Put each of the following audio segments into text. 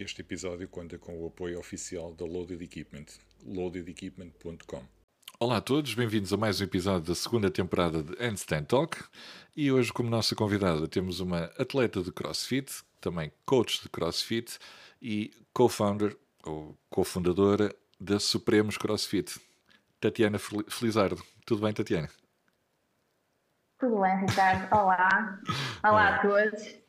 Este episódio conta com o apoio oficial da Loaded Equipment, loadedequipment.com. Olá a todos, bem-vindos a mais um episódio da segunda temporada de Handstand Talk. E hoje, como nossa convidada, temos uma atleta de CrossFit, também coach de CrossFit e co-founder ou cofundadora da Supremos CrossFit, Tatiana Felizardo. Tudo bem, Tatiana? Tudo bem, Ricardo. Olá. Olá a todos.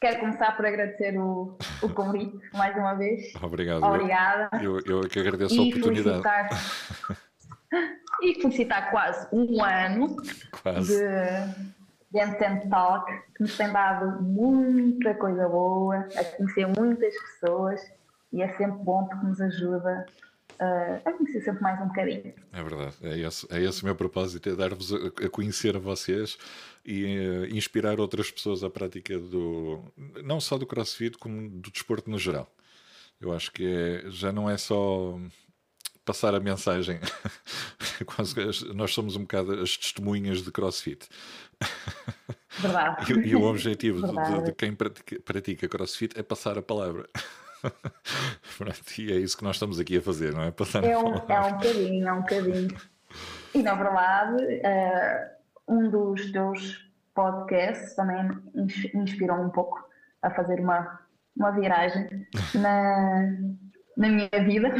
Quero começar por agradecer o, o convite mais uma vez. Obrigado. Obrigada. Eu, eu é que agradeço e a oportunidade. Felicitar, e felicitar quase um ano quase. de, de Entent Talk, que nos tem dado muita coisa boa, a conhecer muitas pessoas e é sempre bom porque nos ajuda uh, a conhecer sempre mais um bocadinho. É verdade, é esse, é esse o meu propósito, é dar-vos a, a, conhecer a vocês e uh, inspirar outras pessoas à prática do, não só do crossfit, como do desporto no geral. Eu acho que é, já não é só passar a mensagem. nós somos um bocado as testemunhas de crossfit. Verdade. E, e o objetivo de, de, quem pratica, pratica crossfit é passar a palavra. Pronto, e é isso que nós estamos aqui a fazer, não é? Passar é, um, é um bocadinho, é um bocadinho. E na verdade, uh, um dos teus podcasts também inspirou um pouco a fazer uma, uma viragem na, na minha vida.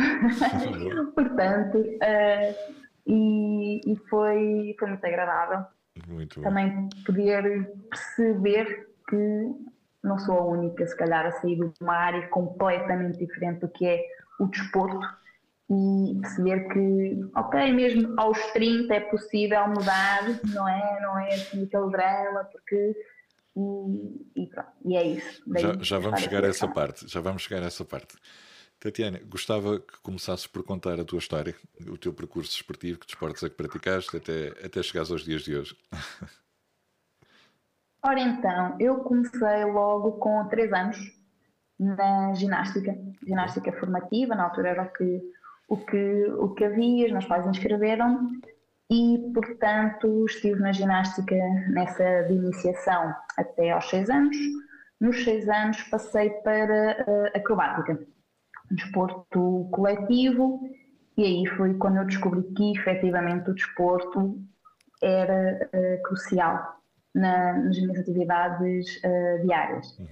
Portanto, uh, e, e, foi, foi muito agradável. Muito também poder perceber que não sou a única, se calhar, a sair de uma área completamente diferente do que é o desporto e perceber que, ok, mesmo aos 30 é possível mudar, não é? Não é assim aquele drama, porque. E, e pronto, e é isso. já, já vamos chegar a essa parte, já vamos chegar a essa parte. Tatiana, gostava que começasses por contar a tua história, o teu percurso esportivo, que desportos é que praticaste até, até chegares aos dias de hoje. Ora então, eu comecei logo com 3 anos na ginástica, ginástica formativa, na altura era o que, o que, o que havia, os meus pais inscreveram e, portanto, estive na ginástica nessa de iniciação até aos 6 anos. Nos 6 anos passei para a acrobática, desporto coletivo, e aí foi quando eu descobri que efetivamente o desporto era uh, crucial na, nas minhas atividades uh, diárias. Uhum.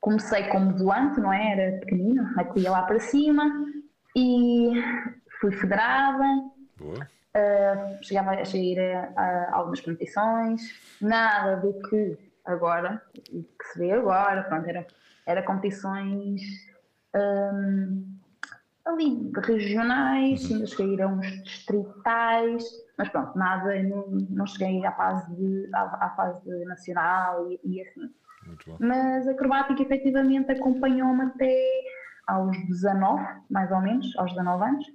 Comecei como volante, não é? Era pequenino, ia lá para cima e fui federada. Boa. Uh, chegava a ir a, a, algumas competições, nada do que agora, que se vê agora, pronto, era, era competições um, ali regionais, uhum. ainda cheguei a uns distritais, mas pronto, nada, não, não cheguei à fase, de, à, à fase nacional e, e assim. Mas a acrobática efetivamente acompanhou-me até aos 19, mais ou menos, aos 19 anos.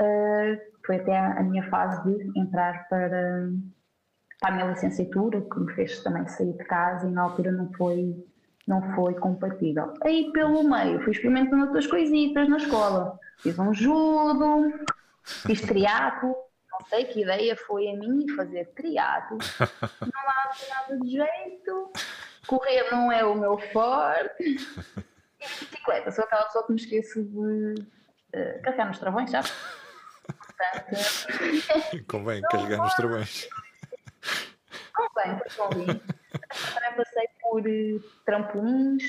Uh, foi até a minha fase de entrar para, para a minha licenciatura, que me fez também sair de casa e na altura não foi, não foi compatível. Aí pelo meio fui experimentando outras coisitas na escola. Fiz um judo, fiz triatlo, não sei que ideia foi a mim fazer triatlo. Não há nada de jeito, correr não é o meu forte. E bicicleta, sou aquela pessoa que me esqueço de uh, carregar nos travões, sabe? Portanto, Convém carregar nos travões. Convém, pois convém. Também passei por uh, trampolins,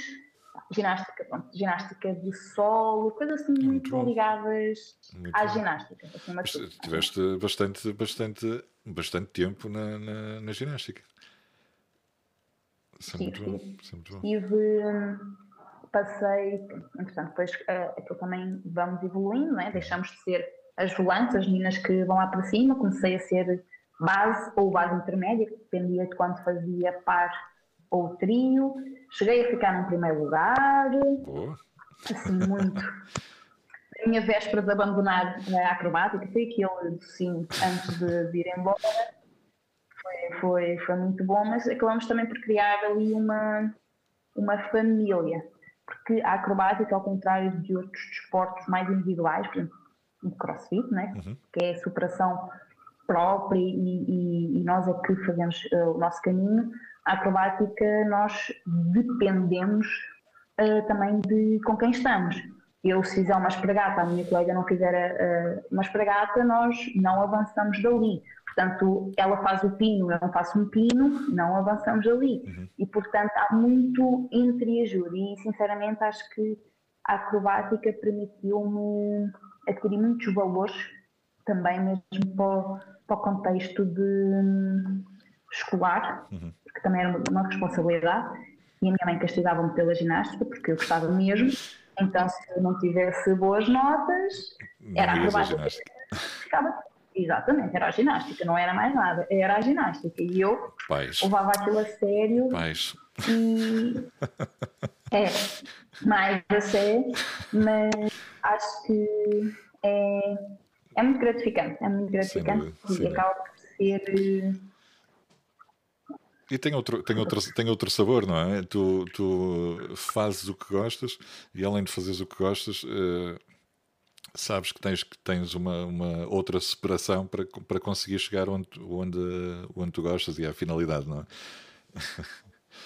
ginástica, pronto, ginástica de solo, coisas assim muito, muito ligadas muito à bom. ginástica. Assim, tiveste bastante, bastante, bastante tempo na, na, na ginástica. Isso é muito bom. Isso é muito bom. Tive, passei, entretanto, depois uh, aquilo também vamos evoluindo, né? deixamos de ser as volantes, as meninas que vão lá para cima, comecei a ser base ou base intermédia, que dependia de quando fazia par ou trio. Cheguei a ficar no primeiro lugar. Boa. Assim, muito. A minha véspera de abandonar a acrobática foi aquele sim antes de, de ir embora. Foi, foi, foi muito bom, mas acabamos também por criar ali uma, uma família. Porque a acrobática, ao contrário de outros desportos mais individuais, por exemplo, o crossfit, né? Uhum. que é a superação própria e, e, e, nós é que fazemos uh, o nosso caminho, a acrobática nós dependemos uh, também de com quem estamos. Eu, se fizer uma espragata, a minha colega não fizer uh, uma espragata, nós não avançamos dali. Portanto, ela faz o pino, eu não faço um pino, não avançamos dali. Uhum. E, portanto, há muito entreajuda. E, sinceramente, acho que a acrobática permitiu-me adquirir muitos valores também mesmo para o, para o contexto de escolar, uhum. porque também era uma responsabilidade. E a minha mãe castigava-me pela ginástica, porque eu gostava mesmo. Então, se eu não tivesse boas notas, não era acrobática. Ficava Exatamente, era a ginástica, não era mais nada, era a ginástica. E eu Pais. levava aquilo a sério. Pais. E é, mais a sério, mas acho que é, é muito gratificante, é muito gratificante e acaba por ser. E tem outro, tem, outro, tem outro sabor, não é? Tu, tu fazes o que gostas e além de fazeres o que gostas, uh, sabes que tens, que tens uma, uma outra separação para, para conseguir chegar onde, onde, onde tu gostas e à finalidade, não é?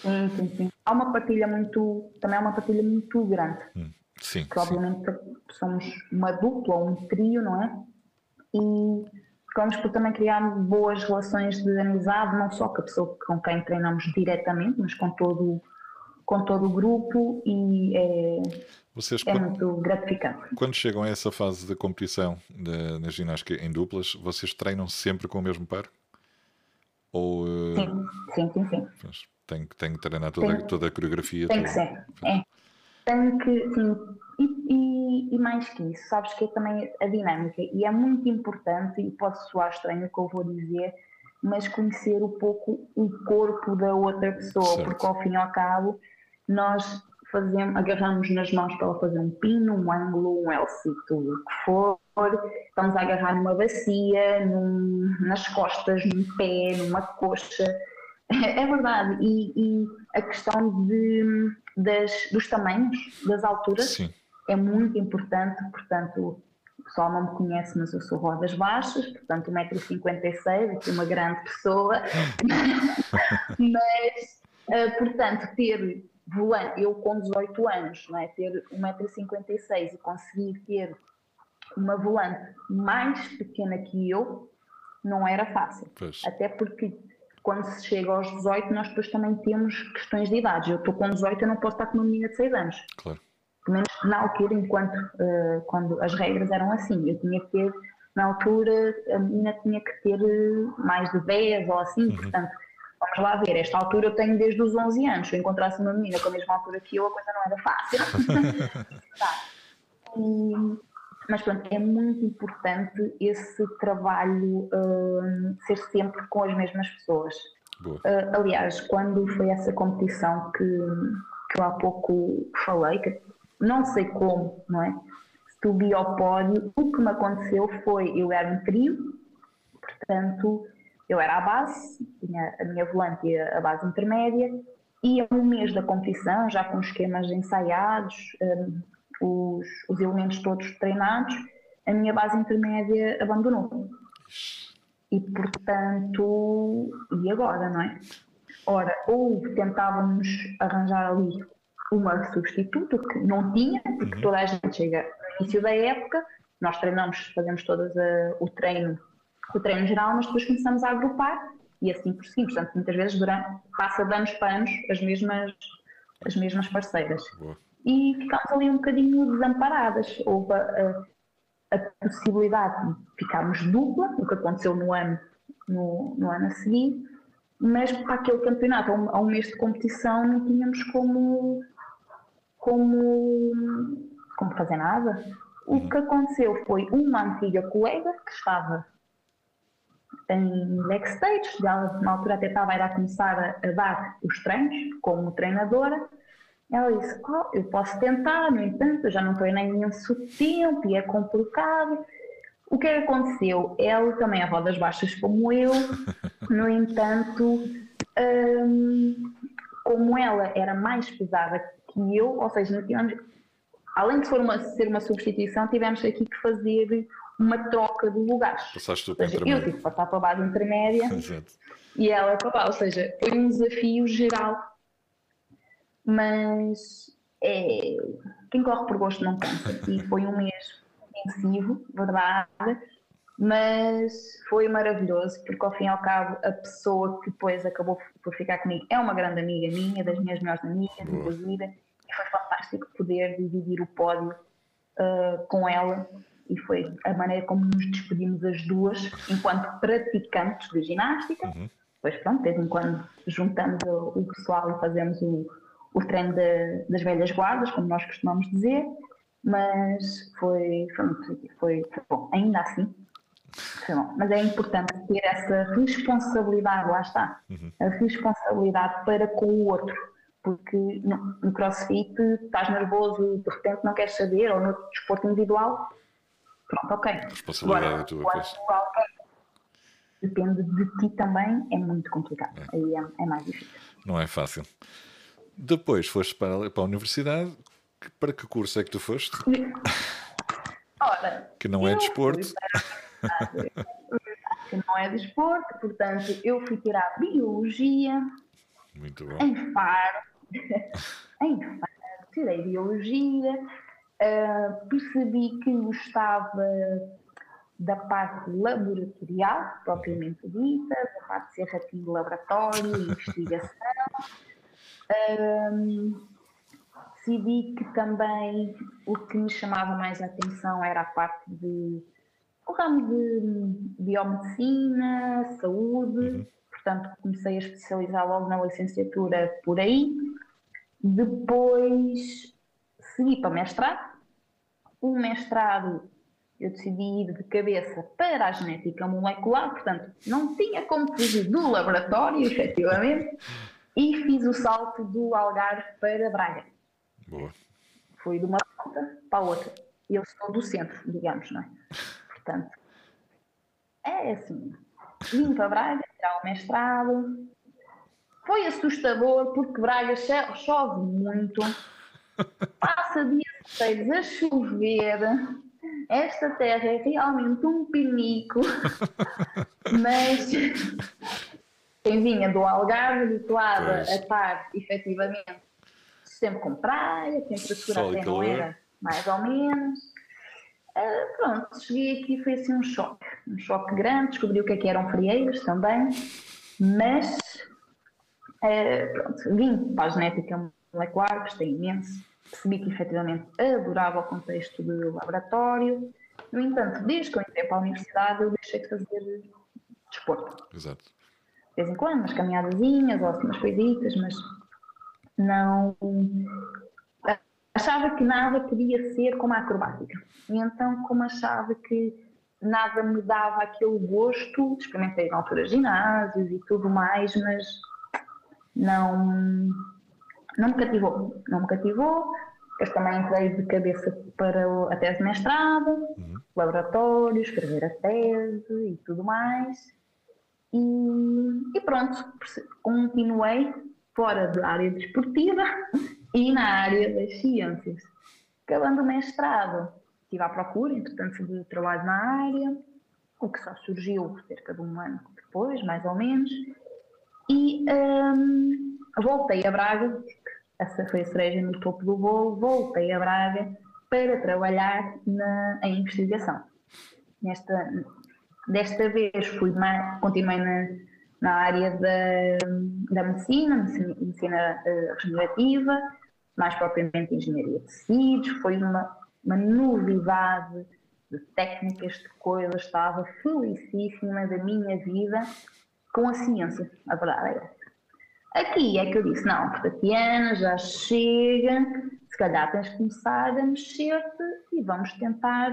Sim, sim, sim. Há uma partilha muito, também há uma partilha muito grande. Hum, sim. Que obviamente somos uma dupla ou um trio, não é? E ficamos por também criar boas relações de amizade, não só com a pessoa com quem treinamos diretamente, mas com todo, com todo o grupo e é, vocês, é muito gratificante. Quando chegam a essa fase da competição de, na ginástica em duplas, vocês treinam sempre com o mesmo par? Ou, eh, sim, sim, sim. sim. Tem, tem que treinar toda, tem, toda a coreografia? Tem que ser, é. Tem que, sim, e, e, e, mais que isso, sabes que é também a dinâmica, e é muito importante, e pode soar estranho o que eu vou dizer, mas conhecer um pouco o corpo da outra pessoa, certo. porque ao fim e ao cabo nós fazemos, agarramos nas mãos para ela fazer um pino, um ângulo, um L-sit, tudo o que for, estamos a agarrar numa bacia, num, nas costas, num pé, numa coxa. É verdade, e, e a questão de, das, dos tamanhos, das alturas, Sim. é muito importante, portanto, o pessoal não me conhece, mas eu sou rodas baixas, portanto 1,56m, aqui uma grande pessoa, mas, uh, portanto, ter volante, eu com 18 anos, não é? ter 1,56m e conseguir ter uma volante mais pequena que eu, não era fácil. Pois. Até porque quando se chega aos 18, nós depois também temos questões de idade. Eu estou com 18, eu não posso estar com uma menina de 6 anos. Claro. Pelo menos na altura, enquanto uh, quando as regras eram assim, eu tinha que ter, na altura, a menina tinha que ter mais de 10 ou assim, uhum. portanto Vamos lá ver, esta altura eu tenho desde os 11 anos. Se eu encontrasse uma menina com a mesma altura que eu, a coisa não era fácil. tá. e, mas pronto, é muito importante esse trabalho uh, ser sempre com as mesmas pessoas. Uh, aliás, quando foi essa competição que, que eu há pouco falei, que não sei como, não é? Subi ao pódio, o que me aconteceu foi, eu era um trio, portanto, eu era a base, tinha a minha volante e a base intermédia, e a um mês da competição, já com esquemas ensaiados, um, os, os elementos todos treinados, a minha base intermédia abandonou. E portanto, e agora, não é? Ora, ou tentávamos arranjar ali uma substituta que não tinha, porque uhum. toda a gente chega no início da época, nós treinamos, fazemos todas a, o treino o treino geral, mas depois começamos a agrupar e assim prosseguimos. Portanto, muitas vezes durante, passa de anos para anos as mesmas, as mesmas parceiras. Boa. E ficámos ali um bocadinho desamparadas. Houve a, a, possibilidade de ficarmos dupla, o que aconteceu no ano, no, no ano a seguir, mas para aquele campeonato, a um, a um mês de competição, não tínhamos como, como, como fazer nada. O uhum. que aconteceu foi uma antiga colega que estava em backstage, ela na altura até estava a começar a, a, dar os treinos como treinadora. Ela disse: oh, Eu posso tentar, no entanto, eu já não treinei imenso tempo e é complicado. O que é aconteceu? Ela também é rodas baixas como eu, no entanto, hum, como ela era mais pesada que eu, ou seja, tivemos, além de for uma, ser uma substituição, tivemos aqui que fazer uma troca de lugares. Passaste tu para seja, Eu tive que passar para a base intermédia e ela para lá, ou seja, foi um desafio geral. Mas é, quem corre por gosto não cansa. E foi um mês intensivo, verdade, mas foi maravilhoso, porque ao fim e ao cabo a pessoa que depois acabou por ficar comigo é uma grande amiga minha, das minhas melhores amigas da vida, e foi fantástico poder dividir o pódio uh, com ela e foi a maneira como nos despedimos as duas enquanto praticantes de ginástica. Uhum. Pois pronto, de vez em quando juntamos o, o pessoal e fazemos o, o treino de, das velhas guardas, como nós costumamos dizer, mas foi, foi, foi, foi bom. Ainda assim, mas é importante ter essa responsabilidade, lá está, uhum. a responsabilidade para com o outro, porque no, no crossfit estás nervoso e de repente não queres saber, ou no desporto individual, pronto, ok. A responsabilidade Agora, é tua, pois. Depende de ti também, é muito complicado, é. aí é, é, mais difícil. Não é fácil. Depois foste para, para a universidade, para que curso é que tu foste? Ora, que não é desporto. Que não é desporto, portanto, eu fui tirar biologia. Muito bom. Em Faro. em Faro, tirei biologia. Uh, percebi que gostava da parte laboratorial, propriamente dita, da parte de ser ratinho de laboratório, investigação. Um, decidi que também o que me chamava mais a atenção era a parte de o ramo de biomedicina, saúde, uhum. portanto comecei a especializar logo na licenciatura por aí. Depois segui para mestrado. O mestrado eu decidi ir de cabeça para a genética molecular, portanto não tinha como fugir do laboratório, efetivamente, e fiz o salto do Algarve para Braga. Boa. Fui de uma ponta para a outra. Eu sou do centro, digamos, não é? Portanto, é assim. Vim para Braga, tirar o mestrado. Foi assustador porque Braga chove muito, passa dias inteiros a chover. Esta terra é realmente um pinico, mas quem vinha do Algarve habituada a estar efetivamente sempre com praia, temperatura até não era? Mais ou menos. Uh, pronto, cheguei aqui e foi assim um choque, um choque grande, descobri o que é que eram frieiras também, mas uh, pronto, vim para a genética molecular, gostei imenso, percebi que efetivamente adorava o contexto de laboratório, no entanto, desde que eu entrei para a universidade eu deixei de fazer desporto. Exato. De vez em quando, umas caminhadazinhas ou assim umas coisitas, mas não achava que nada podia ser como a acrobática. E então, como achava que nada me dava aquele gosto, experimentei na altura ginásios e tudo mais, mas não, não me cativou. Não me cativou. Depois também entrei de cabeça para a tese de mestrado, uhum. laboratório, escrever a tese e tudo mais. E, e pronto, continuei fora da área desportiva e na área das ciências. Acabando o mestrado, estive à procura, entretanto, de trabalho na área, o que só surgiu cerca de um ano depois, mais ou menos, e um, voltei a Braga, essa foi a cereja no topo do bolo, voltei a Braga para trabalhar na, em investigação. Nesta, desta vez fui mais, continuei na, na área da, da medicina, medicina uh, regenerativa, mais propriamente engenharia de tecidos, foi uma, uma novidade de técnicas, de coisas, estava felicíssima da minha vida com a ciência, a verdade é essa. Aqui é que eu disse, não, Tatiana, já chega, se calhar tens de começar a mexer-te e vamos tentar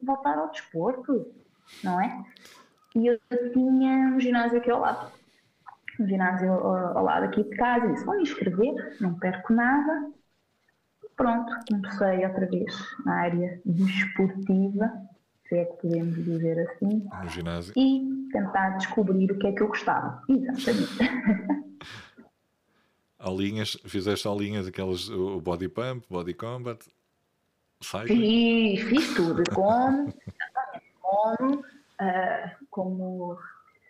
voltar ao desporto, não é? E eu tinha um ginásio aqui ao lado, um ginásio ao, ao lado aqui de casa, e disse, vou me inscrever, não perco nada, pronto, comecei outra vez na área desportiva, se é que podemos dizer assim. No ginásio. E tentar descobrir o que é que eu gostava. Exatamente. Aulinhas, fizeste aulinhas aquelas, o body pump, body combat, cycling? Fiz, fiz tudo, como, como, uh, como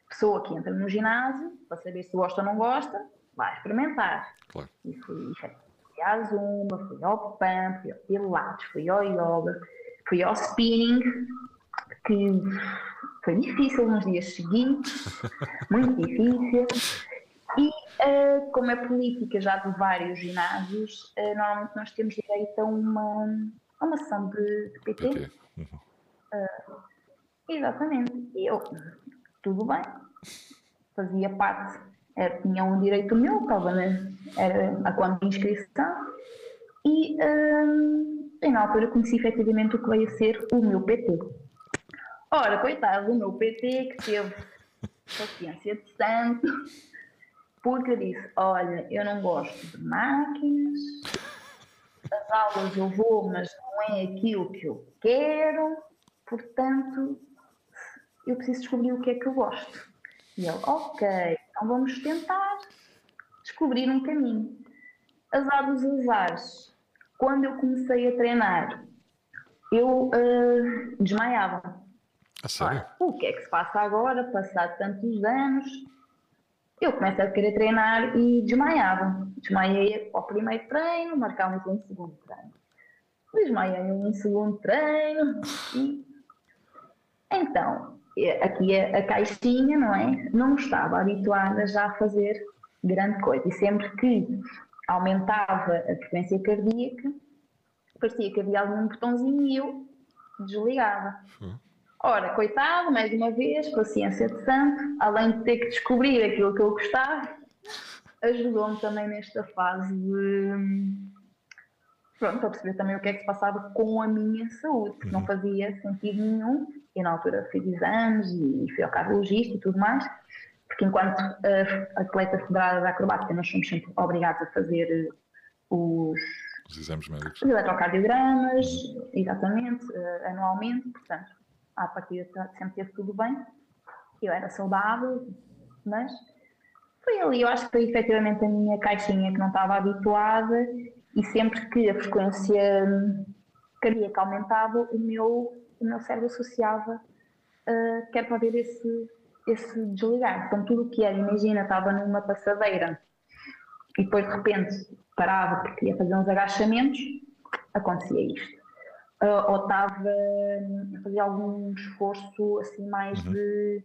pessoa que entra no ginásio, para saber se gosta ou não gosta, vai experimentar. Claro. E fui, fui à Zumba, fui ao PAN, fui ao Pilates, fui ao Yoga, fui ao Spinning, que foi difícil nos dias seguintes, muito difícil. E uh, como é política já de vários ginásios, uh, normalmente nós temos direito a uma, a uma sessão de, de PT. PT. Uhum. Uh, exatamente. E eu, tudo bem, fazia parte, era, tinha um direito meu, estava era a quando de inscrição, e, uh, na altura conheci efetivamente o que veio a ser o meu PT. Ora, coitado do meu PT que teve paciência de santo, porque eu disse: Olha, eu não gosto de máquinas, as aulas eu vou, mas não é aquilo que eu quero, portanto, eu preciso descobrir o que é que eu gosto. E ele: Ok, então vamos tentar descobrir um caminho. Azar dos azares, quando eu comecei a treinar, eu uh, desmaiava a sério? o que é que se passa agora, passado tantos anos? Eu começo a querer treinar e desmaiava. Desmaiei ao primeiro treino, marcámos um segundo treino. Desmaiei um segundo treino e. Então, aqui a, a caixinha, não é? Não estava habituada já a fazer grande coisa. E sempre que aumentava a frequência cardíaca, parecia que havia algum botãozinho e eu desligava. Uhum. Ora, coitado, mais uma vez, paciência de santo, além de ter que descobrir aquilo que eu gostava, ajudou-me também nesta fase de. Pronto, a perceber também o que é que se passava com a minha saúde, porque não uhum. fazia sentido nenhum. E na altura fiz exames e fui ao cardiologista e tudo mais, porque enquanto atleta federada da acrobática, nós somos sempre obrigados a fazer os, os exames médicos. Os eletrocardiogramas, exatamente, uh, anualmente, portanto à partida sempre teve tudo bem, eu era saudável, mas foi ali, eu acho que foi efetivamente a minha caixinha que não estava habituada e sempre que a frequência cardíaca aumentava, o meu, o meu cérebro associava uh, quer para ver esse, esse desligar. Então tudo o que era, imagina, estava numa passadeira e depois de repente parava porque ia fazer uns agachamentos, acontecia isto ou estava a fazer algum esforço assim mais uhum. de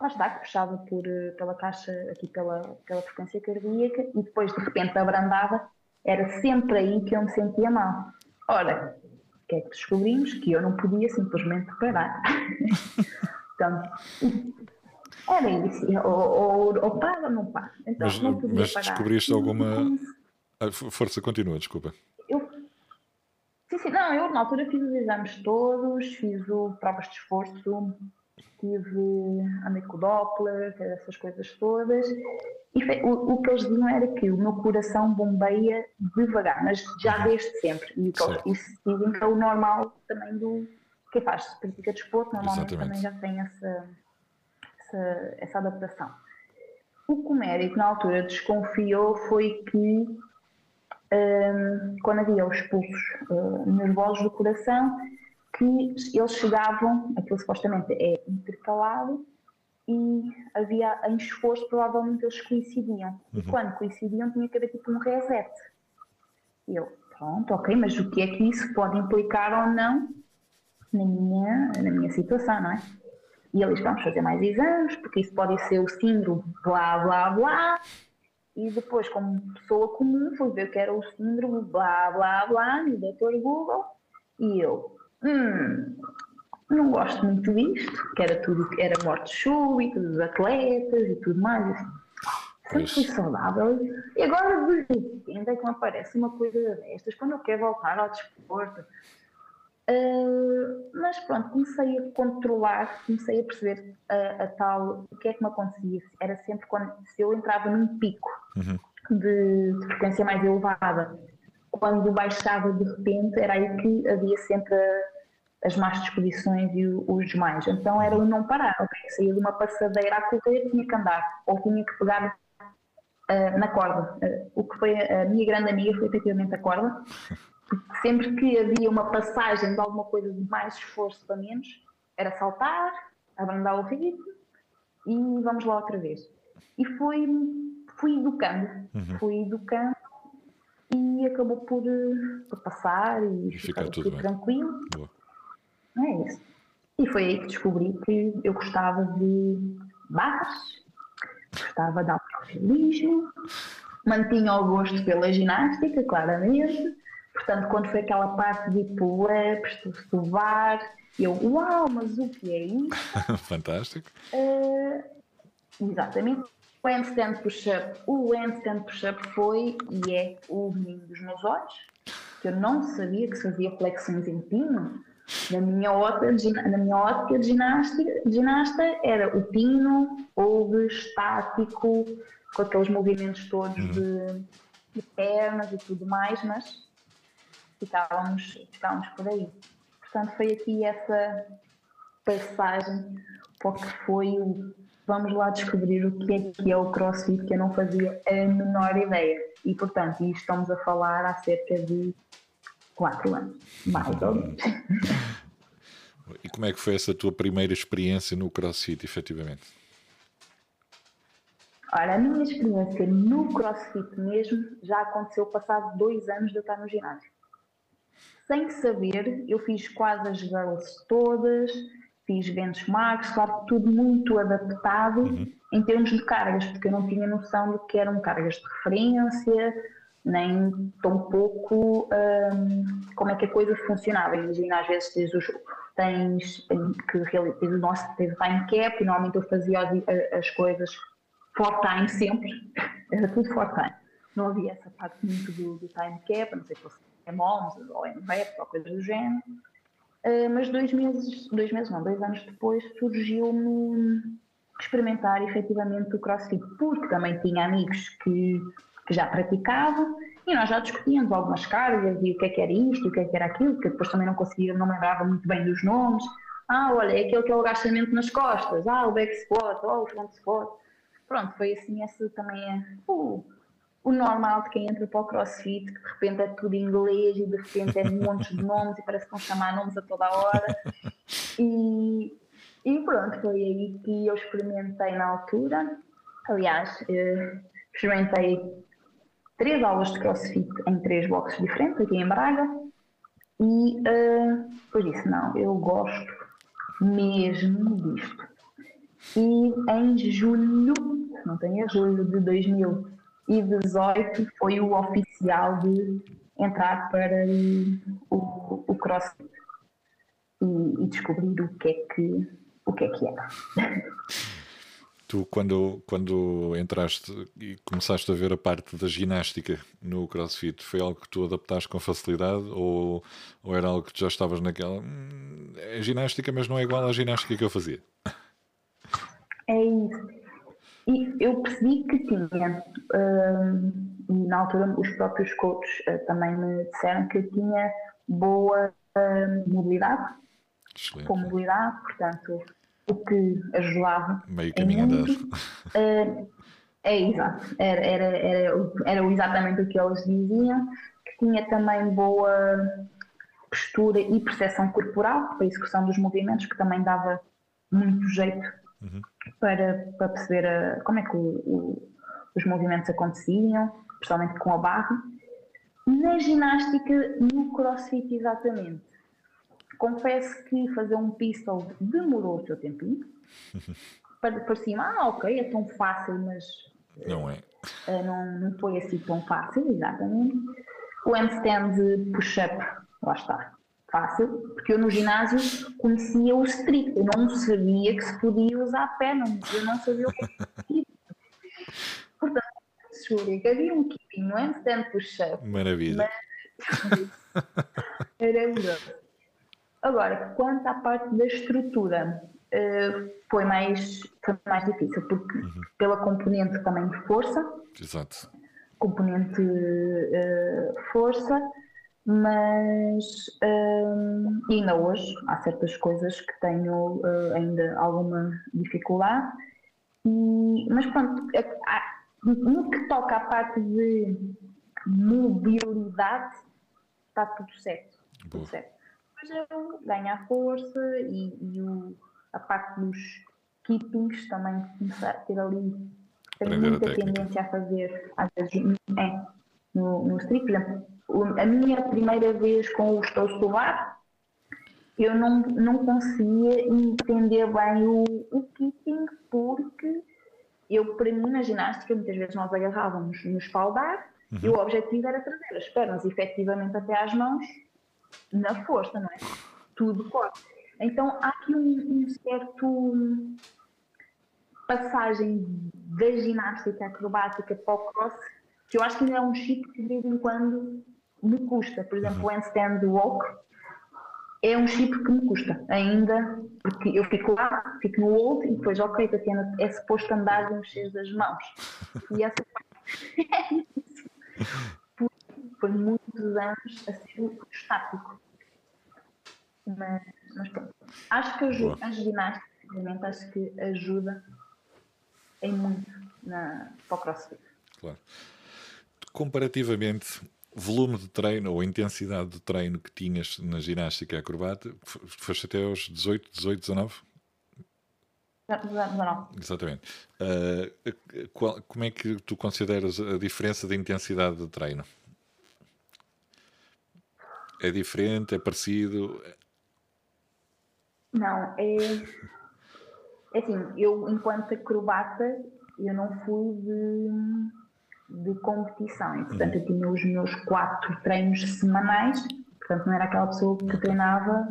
lá está, que puxava por, pela caixa, aqui pela, pela frequência cardíaca e depois de repente abrandava, era sempre aí que eu me sentia mal. Ora, o que é que descobrimos? Que eu não podia simplesmente parar. então, era isso, ou, ou, ou para ou não para. Então, mas, não podia mas parar. descobriste alguma. Ah, força, continua, desculpa. Sim, sim, não, eu na altura fiz os exames todos, fiz o provas de esforço, tive, andei com o Doppler, essas coisas todas. E o, o, que eles diziam era que o meu coração bombeia devagar, mas já desde sempre. E isso dizem que é o normal também do quem faz política de desporto, normalmente Exatamente. também já tem essa, essa, essa adaptação. O que o médico na altura desconfiou foi que quando havia os pulsos uh, nervosos do coração, que eles chegavam, aquilo supostamente é intercalado, e havia em esforço, provavelmente eles coincidiam. Uhum. E quando coincidiam, tinha que haver tipo um reset. E eu, pronto, ok, mas o que é que isso pode implicar ou não na minha, na minha situação, não é? E eles, vamos fazer mais exames, porque isso pode ser o síndrome, blá, blá, blá, e depois, como pessoa comum, fui ver que era o síndrome blá blá blá no Dr. Google e eu, hum, não gosto muito disto, que era tudo, era morte súbita dos atletas e tudo mais. Sempre fui saudável e agora de repente é que me aparece uma coisa destas quando eu quero voltar ao desporto. Uh, mas pronto, comecei a controlar, comecei a perceber a, a, tal, o que é que me acontecia. Era sempre quando, se eu entrava num pico uhum. de, de, frequência mais elevada, quando baixava de repente, era aí que havia sempre as más disposições e os demais. Então era o não parar, ok? Saía de uma passadeira a correr, tinha que andar, ou tinha que pegar uh, na corda. Uh, o que foi a minha grande amiga foi efetivamente a corda. Porque sempre que havia uma passagem de alguma coisa de mais esforço para menos, era saltar, abrandar o ritmo e vamos lá outra vez. E fui, fui educando, uhum. fui educando e acabou por, por passar e, e ficar tudo, tudo tranquilo. Boa. É isso. E foi aí que descobri que eu gostava de barras, gostava de automobilismo, mantinha o gosto pela ginástica, claramente. Portanto, quando foi aquela parte de pull-ups, estuvar, eu, uau, mas o que é isso? Fantástico. Uh, exatamente. O handstand push-up. O handstand push-up foi e é o menino dos meus olhos, que eu não sabia que se fazia flexões em pino. Na minha ótica de, na minha ótica de ginástica, ginasta era o pino, ou estático, com aqueles movimentos todos uhum. de, de, pernas e tudo mais, mas ficávamos, ficávamos por aí. Portanto, foi aqui essa passagem para o que foi o. Vamos lá descobrir o que é que é o CrossFit, que eu não fazia a menor ideia. E, portanto, isto estamos a falar há cerca de 4 anos, mais ou menos. E como é que foi essa tua primeira experiência no CrossFit, efetivamente? Ora, a minha experiência no CrossFit mesmo já aconteceu passado dois anos de eu estar no ginásio. Sem saber, eu fiz quase as girls todas, fiz benchmarks, claro, tudo muito adaptado uhum. em termos de cargas, porque eu não tinha noção do que eram cargas de referência, nem tão pouco um, como é que a coisa funcionava. Imagina, às vezes tens, os, tens, que tens o nosso tens o time cap, e normalmente eu fazia as, as coisas for time sempre, era tudo for time. Não havia essa parte muito do, do time cap, não sei se fosse MOMS ou MVEP ou coisas do género. Uh, mas dois meses, dois meses não, dois anos depois surgiu-me experimentar efetivamente o CrossFit, porque também tinha amigos que, que já praticavam e nós já discutíamos algumas cargas e o que é que era isto e o que é que era aquilo, que depois também não conseguia, não lembrava muito bem dos nomes. Ah, olha, é aquele que é o agachamento nas costas, ah, o back squat, oh, o front squat. Pronto, foi assim, esse também é o, o normal de quem entra para o crossfit, que de repente é tudo inglês e de repente é montes de nomes e parece que a chamar nomes a toda a hora. E, e pronto, foi aí que eu experimentei na altura. Aliás, eh, experimentei três aulas de crossfit em três boxes diferentes, aqui em Braga. E uh, depois disse: não, eu gosto mesmo disto e em julho, não tenho julho de 2018, foi o oficial de entrar para o, o CrossFit e, e, descobrir o que é que, o que, é que era. Tu, quando, quando entraste e começaste a ver a parte da ginástica no CrossFit, foi algo que tu adaptaste com facilidade ou, ou era algo que tu já estavas naquela. Hum, é ginástica, mas não é igual à ginástica que eu fazia? É isso. E eu percebi que tinha, uh, e na altura os próprios coaches uh, também me disseram que tinha boa uh, mobilidade, Excelente. com mobilidade, portanto, o que ajudava. Meio caminho andado. Uh, é exato, era, era, era, era exatamente o que eles diziam, que tinha também boa postura e percepção corporal para a execução dos movimentos, que também dava muito jeito uhum. para, para perceber a, como é que o, o, os movimentos aconteciam, principalmente com a barra. Na ginástica, no crossfit, exatamente. Confesso que fazer um pistol demorou o seu tempinho. para, para cima, ah, ok, é tão fácil, mas. Não é. Uh, não, não foi assim tão fácil, exatamente. O handstand push-up, lá está fácil, porque eu no ginásio conhecia o street, eu não sabia que se podia usar a perna, eu não sabia o que era. Portanto, juro que havia um keeping no handstand push-up. Maravilha. Era melhor. Agora, quanto à parte da estrutura, uh, foi, mais, foi mais difícil, porque uhum. pela componente também de força, Exato. componente uh, força, mas hum, ainda hoje há certas coisas que tenho uh, ainda alguma dificuldade, e, mas pronto, há, no que toca à parte de mobilidade, está tudo certo. Tudo certo. Mas eu ganho a força e, e o, a parte dos keepings também começar a ter ali. Tenho muita tendência a fazer, às vezes, é, no, no strip. Por exemplo, a minha primeira vez com o estou solar, eu não, não conseguia entender bem o, o keeping, porque eu, para mim, na ginástica, muitas vezes nós agarrávamos no espaldar uhum. e o objetivo era trazer as pernas efetivamente até às mãos na força, não é? Tudo forte. Então há aqui um, um certo passagem da ginástica acrobática para o cross que eu acho que ainda é um chip que de vez em quando me custa. Por exemplo, o handstand walk é um chip que me custa ainda, porque eu fico lá, fico no hold e depois, ok, Tatiana, é suposto andar e mexer as mãos. E essa parte é isso. Foi muitos anos a ser estático. Mas, mas pronto. Acho que ajuda, a ginástica, obviamente, acho que ajuda em muito na, para o crossfit. Claro. Comparativamente, volume de treino ou intensidade de treino que tinhas na ginástica acrobata, foste até aos 18, 18, 19? 19. Exatamente. Uh, qual, como é que tu consideras a diferença de intensidade de treino? É diferente? É parecido? Não, é, é assim, eu enquanto acrobata, eu não fui de, de competição, e, portanto eu tinha os meus quatro treinos semanais, portanto não era aquela pessoa que treinava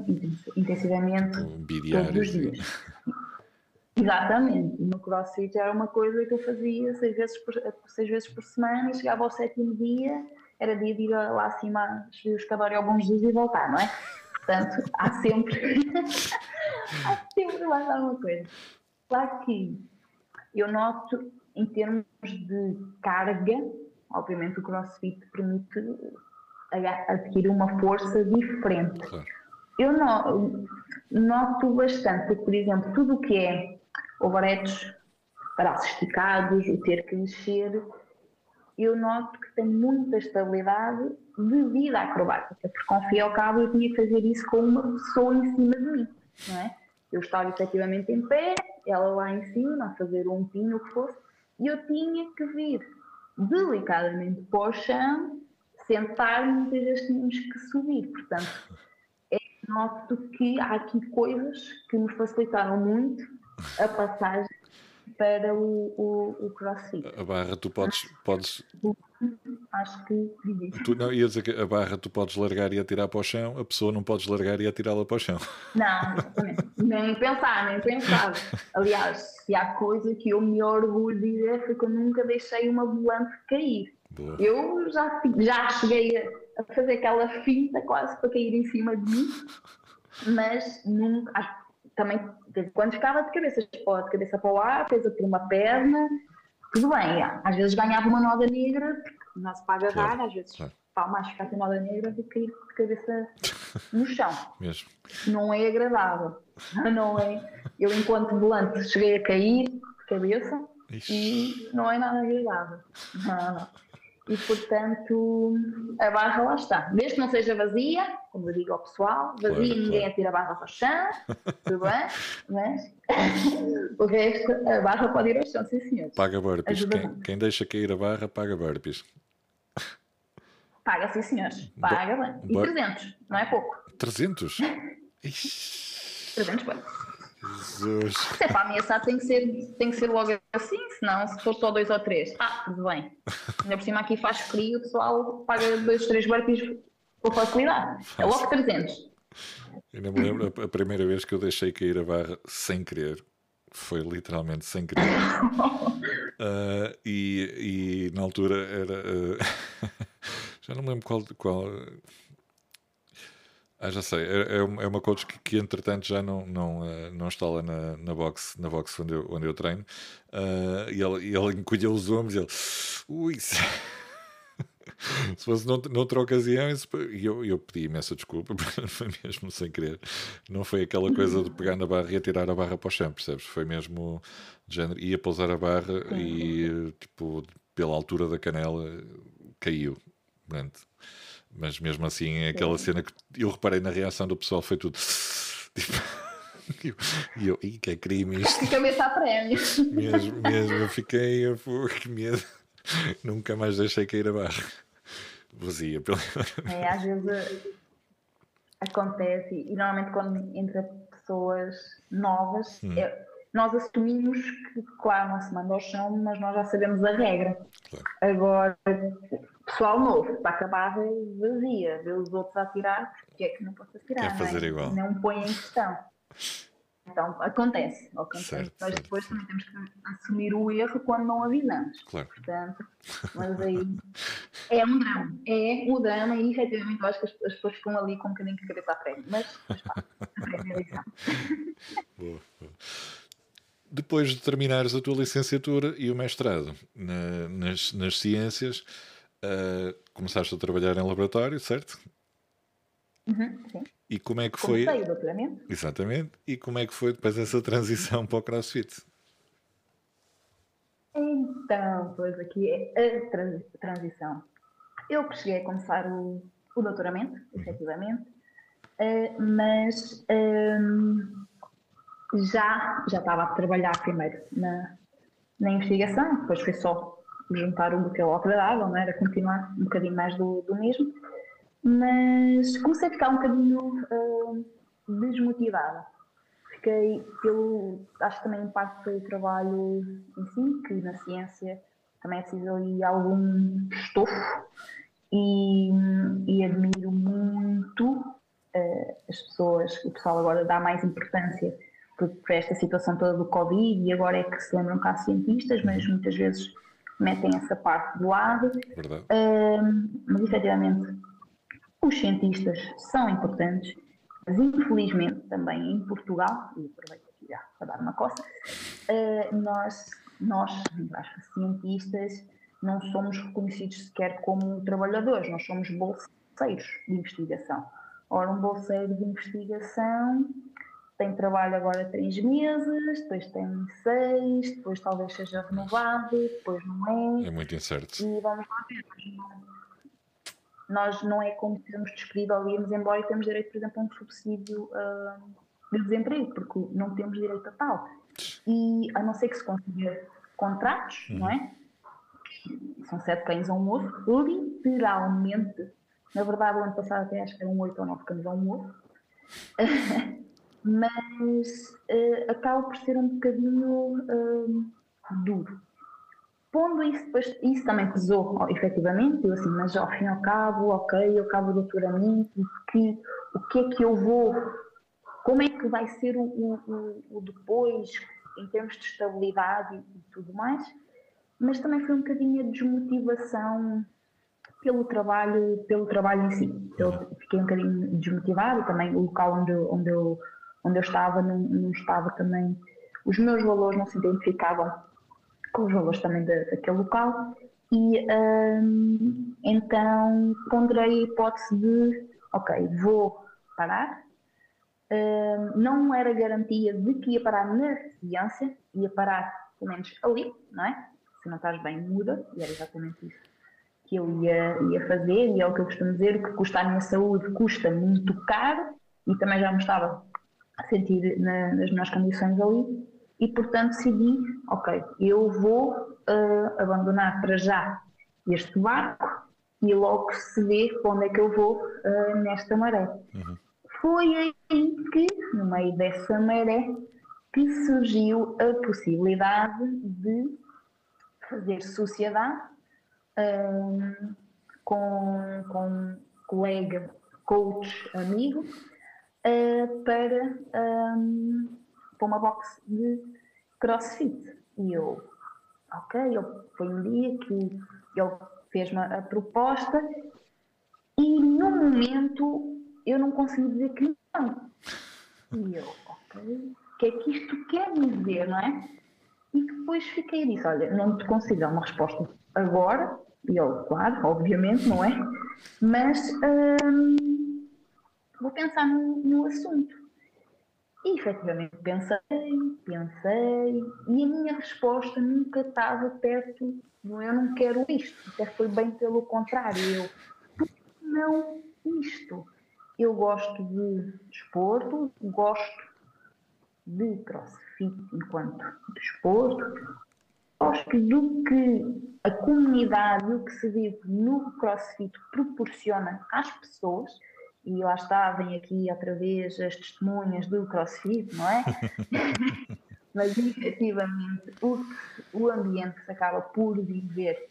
intensivamente todos os dias. Exatamente, no crossfit era uma coisa que eu fazia seis vezes por, seis vezes por semana e chegava ao sétimo dia, era dia de ir lá acima subir o escadório alguns dias e voltar, não é? Portanto, há sempre, há sempre mais alguma coisa. Claro que eu noto, em termos de carga, obviamente o crossfit permite adquirir uma força diferente. Claro. Eu noto bastante, porque, por exemplo, tudo o que é overheads, braços esticados, o ter que mexer, eu noto que tem muita estabilidade devido à acrobática, porque ao fim e ao cabo eu tinha que fazer isso com uma pessoa em cima de mim, não é? Eu estava efetivamente em pé, ela lá em cima a fazer um pino, o que fosse, e eu tinha que vir delicadamente para o chão, sentar-me, muitas vezes tínhamos que subir, portanto, é, noto que há aqui coisas que me facilitaram muito a passagem para o, o, o crossfit. A barra tu podes. podes... Acho que tu, não, ia dizer que a barra tu podes largar e atirar para o chão, a pessoa não podes largar e atirá-la para o chão. Não, exatamente. nem pensar, nem pensar. Aliás, se há coisa que eu me orgulho de dizer foi que eu nunca deixei uma volante cair. Boa. Eu já, já cheguei a fazer aquela finta quase para cair em cima de mim, mas nunca, também quando ficava de cabeça, de cabeça para o ar, presa por uma perna, tudo bem. Às vezes ganhava uma noda negra, porque não se paga claro, às vezes claro. para mais ficar sem noda negra do que cair de cabeça no chão. Mesmo. Não é agradável. Não é. Eu, enquanto volante, cheguei a cair de cabeça Ixi. e não é nada agradável. Não, não e portanto a barra lá está. Desde que não seja vazia, como eu digo ao pessoal, vazia claro, ninguém claro. atira a barra ao chão, tudo bem, mas o resto, a barra pode ir ao chão, sim senhor. Paga burpees. Quem, quem, deixa cair a barra paga burpees. Paga sim senhores, paga bem. E 300, não é pouco. 300? 300 burpees. Jesus. Se é para ameaçar, tem que, ser, tem que ser logo assim, senão se for só dois ou três, ah, tudo bem. Ainda por cima aqui faz frio, o pessoal paga dois, três burpees com facilidade. É logo 300. Ainda me lembro a primeira vez que eu deixei cair a barra sem querer. Foi literalmente sem querer. uh, e, e na altura era. Uh, já não me lembro qual, qual ah, já sei. É, é, é uma coach que, que, entretanto já não, não, uh, não está lá na, na box, na box onde, eu, onde eu treino. Uh, e ele, e ele encolheu os ombros e ele. Ui! Se fosse noutra, ocasião, e eu, eu pedi imensa desculpa, foi mesmo sem querer. Não foi aquela coisa de pegar na barra e atirar a barra para o chão, percebes? Foi mesmo de género. Ia pousar a barra e, tipo, pela altura da canela, caiu. Pronto. Mas mesmo assim, é aquela cena que eu reparei na reação do pessoal, foi tudo. Tipo, e eu, ih, que é crime isto. Que cabeça a prémio. Mesmo, mesmo, eu fiquei, eu, que medo. Nunca mais deixei cair a barra. vazia. É, às vezes acontece, e normalmente quando entra pessoas novas, hum. é, nós assumimos que, claro, não se manda ao chão, mas nós já sabemos a regra. Claro. Agora, pessoal novo, está a acabar vazia, vê os outros a tirar, porque é que não posso atirar? Quer fazer não é? igual. Não põe em questão. Então, acontece. acontece. Certo, mas certo. depois também temos que assumir o erro quando não avisamos. Claro. Portanto, mas aí é um drama. É um drama e efetivamente eu acho que as, as pessoas ficam ali com um bocadinho de cabeça à frente. Mas, mas pá, aprendem a lição. Boa, boa. Depois de terminares a tua licenciatura e o mestrado na, nas, nas ciências, uh, começaste a trabalhar em laboratório, certo? Uhum, sim. E como é que foi. Comecei o doutoramento. Exatamente. E como é que foi depois essa transição para o CrossFit? Então, pois aqui é a trans transição. Eu cheguei a começar o, o doutoramento, uhum. efetivamente, uh, mas um, já, já estava a trabalhar primeiro na, na investigação, depois foi só juntar um do ao agradável, não era continuar um bocadinho mais do, do mesmo mas comecei a ficar um bocadinho uh, desmotivada. Fiquei pelo. Acho que também em parte pelo trabalho em si, que na ciência também é preciso ali algum estofo e, e admiro muito uh, as pessoas, o pessoal agora dá mais importância por, por, esta situação toda do Covid e agora é que se lembram há cientistas, mas muitas vezes metem essa parte do lado. Mas efetivamente os cientistas são importantes, mas infelizmente também em Portugal, e aproveito aqui já para dar uma coça, uh, nós, nós, cientistas, não somos reconhecidos sequer como trabalhadores, nós somos bolseiros de investigação. Ora, um bolseiro de investigação tem trabalho agora três meses, depois tem seis, depois talvez seja renovado, depois não é. É muito incerto. E vamos lá ver, nós não é como se sermos despedidos ou irmos embora e temos direito, por exemplo, a um subsídio uh, de desemprego, porque não temos direito a tal. E a não ser que se consiga contratos, uhum. não é? São sete cães a um ovo, literalmente. Na verdade, o ano passado até acho que eram oito ou nove cães a um ovo. Mas uh, acaba por ser um bocadinho uh, duro pondo isso, depois, isso também pesou, oh, efetivamente, eu assim, mas ao fim e ao cabo, ok, eu acabo o doutoramento, que, o que é que eu vou, como é que vai ser o, o, o depois, em termos de estabilidade e, e tudo mais, mas também foi um bocadinho a desmotivação pelo trabalho, pelo trabalho em si. Eu fiquei um bocadinho desmotivada, também o local onde onde eu, onde eu estava não, não estava também, os meus valores não se identificavam com os valores também daquele local, e um, então ponderei a hipótese de, ok, vou parar. Um, não era garantia de que ia parar na ciência, ia parar pelo menos ali, não é? Se não estás bem, muda, e era exatamente isso que eu ia, ia fazer, e é o que eu costumo dizer: o que custa a minha saúde custa muito caro, e também já me estava sentir na, nas minhas condições ali e, portanto, decidi, ok, eu vou uh, abandonar para já este barco e logo se vê onde é que eu vou uh, nesta maré. Uhum. Foi aí que, no meio dessa maré, que surgiu a possibilidade de fazer sociedade um, com, com um colega, coach, amigo, uh, para um, para uma box de crossfit. E eu, ok, ele foi um dia que ele fez-me a proposta e no momento eu não consegui dizer que não. E eu, ok, o que é que isto quer dizer, não é? E depois fiquei e disse, olha, não te consigo dar uma resposta agora, e eu, claro, obviamente, não é? Mas hum, vou pensar no, no assunto. E efetivamente pensei, pensei, e a minha resposta nunca estava perto do eu não quero isto, até foi bem pelo contrário. Eu, não isto? Eu gosto de desporto, gosto de crossfit enquanto desporto, gosto do que a comunidade, o que se vive no CrossFit proporciona às pessoas, e lá está, vem aqui outra vez as testemunhas do CrossFit, não é? Mas efetivamente o, o ambiente que se acaba por viver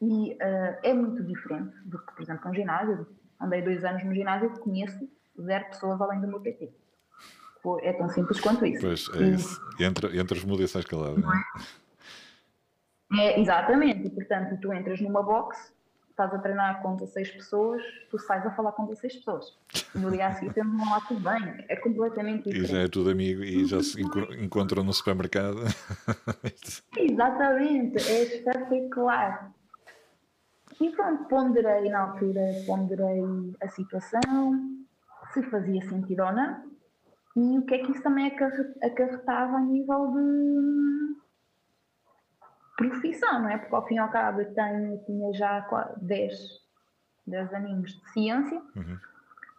e uh, é muito diferente do que, por exemplo, um ginásio. Andei dois anos no ginásio e conheço zero pessoas além do meu PT. É tão simples quanto isso. Pois, é e, isso. Entre, entre as mudanças caladas, não é? É, exatamente, e portanto tu entras numa box, estás a treinar com 16 pessoas, tu sais a falar com 16 pessoas. No dia a seguir temos lá tudo bem, é completamente diferente. E já é tudo amigo e já se encontram no supermercado. exatamente, é espetacular. E pronto, ponderei na altura, ponderei a situação, se fazia sentido ou não, e o que é que isso também acarretava a nível de profissão, não é? Porque ao fim e ao cabo eu tenho, tinha já 10, 10 aninhos de ciência uhum.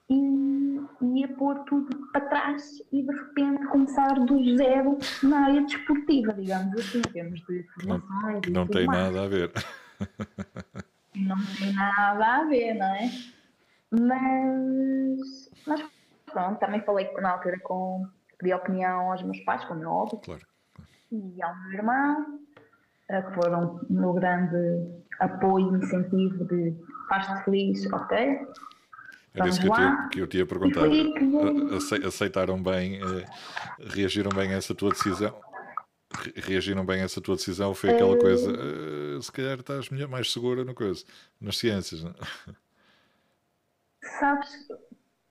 e ia pôr tudo para trás e de repente começar do zero na área desportiva, digamos assim, em termos de formações. Não, não tem mais. nada a ver. Não tem nada a ver, não é? Mas, mas pronto, também falei na altura com. pedi opinião aos meus pais, como é óbvio. Claro. E ao meu irmão, que foram no grande apoio e incentivo de faz-te feliz, ok? Era isso que eu, tinha, que eu tinha perguntado. Que... Aceitaram bem, eh, reagiram bem a essa tua decisão? Reagiram bem a essa tua decisão? Foi aquela coisa, uh, se calhar estás mais segura no coisa, nas ciências, não? Sabes,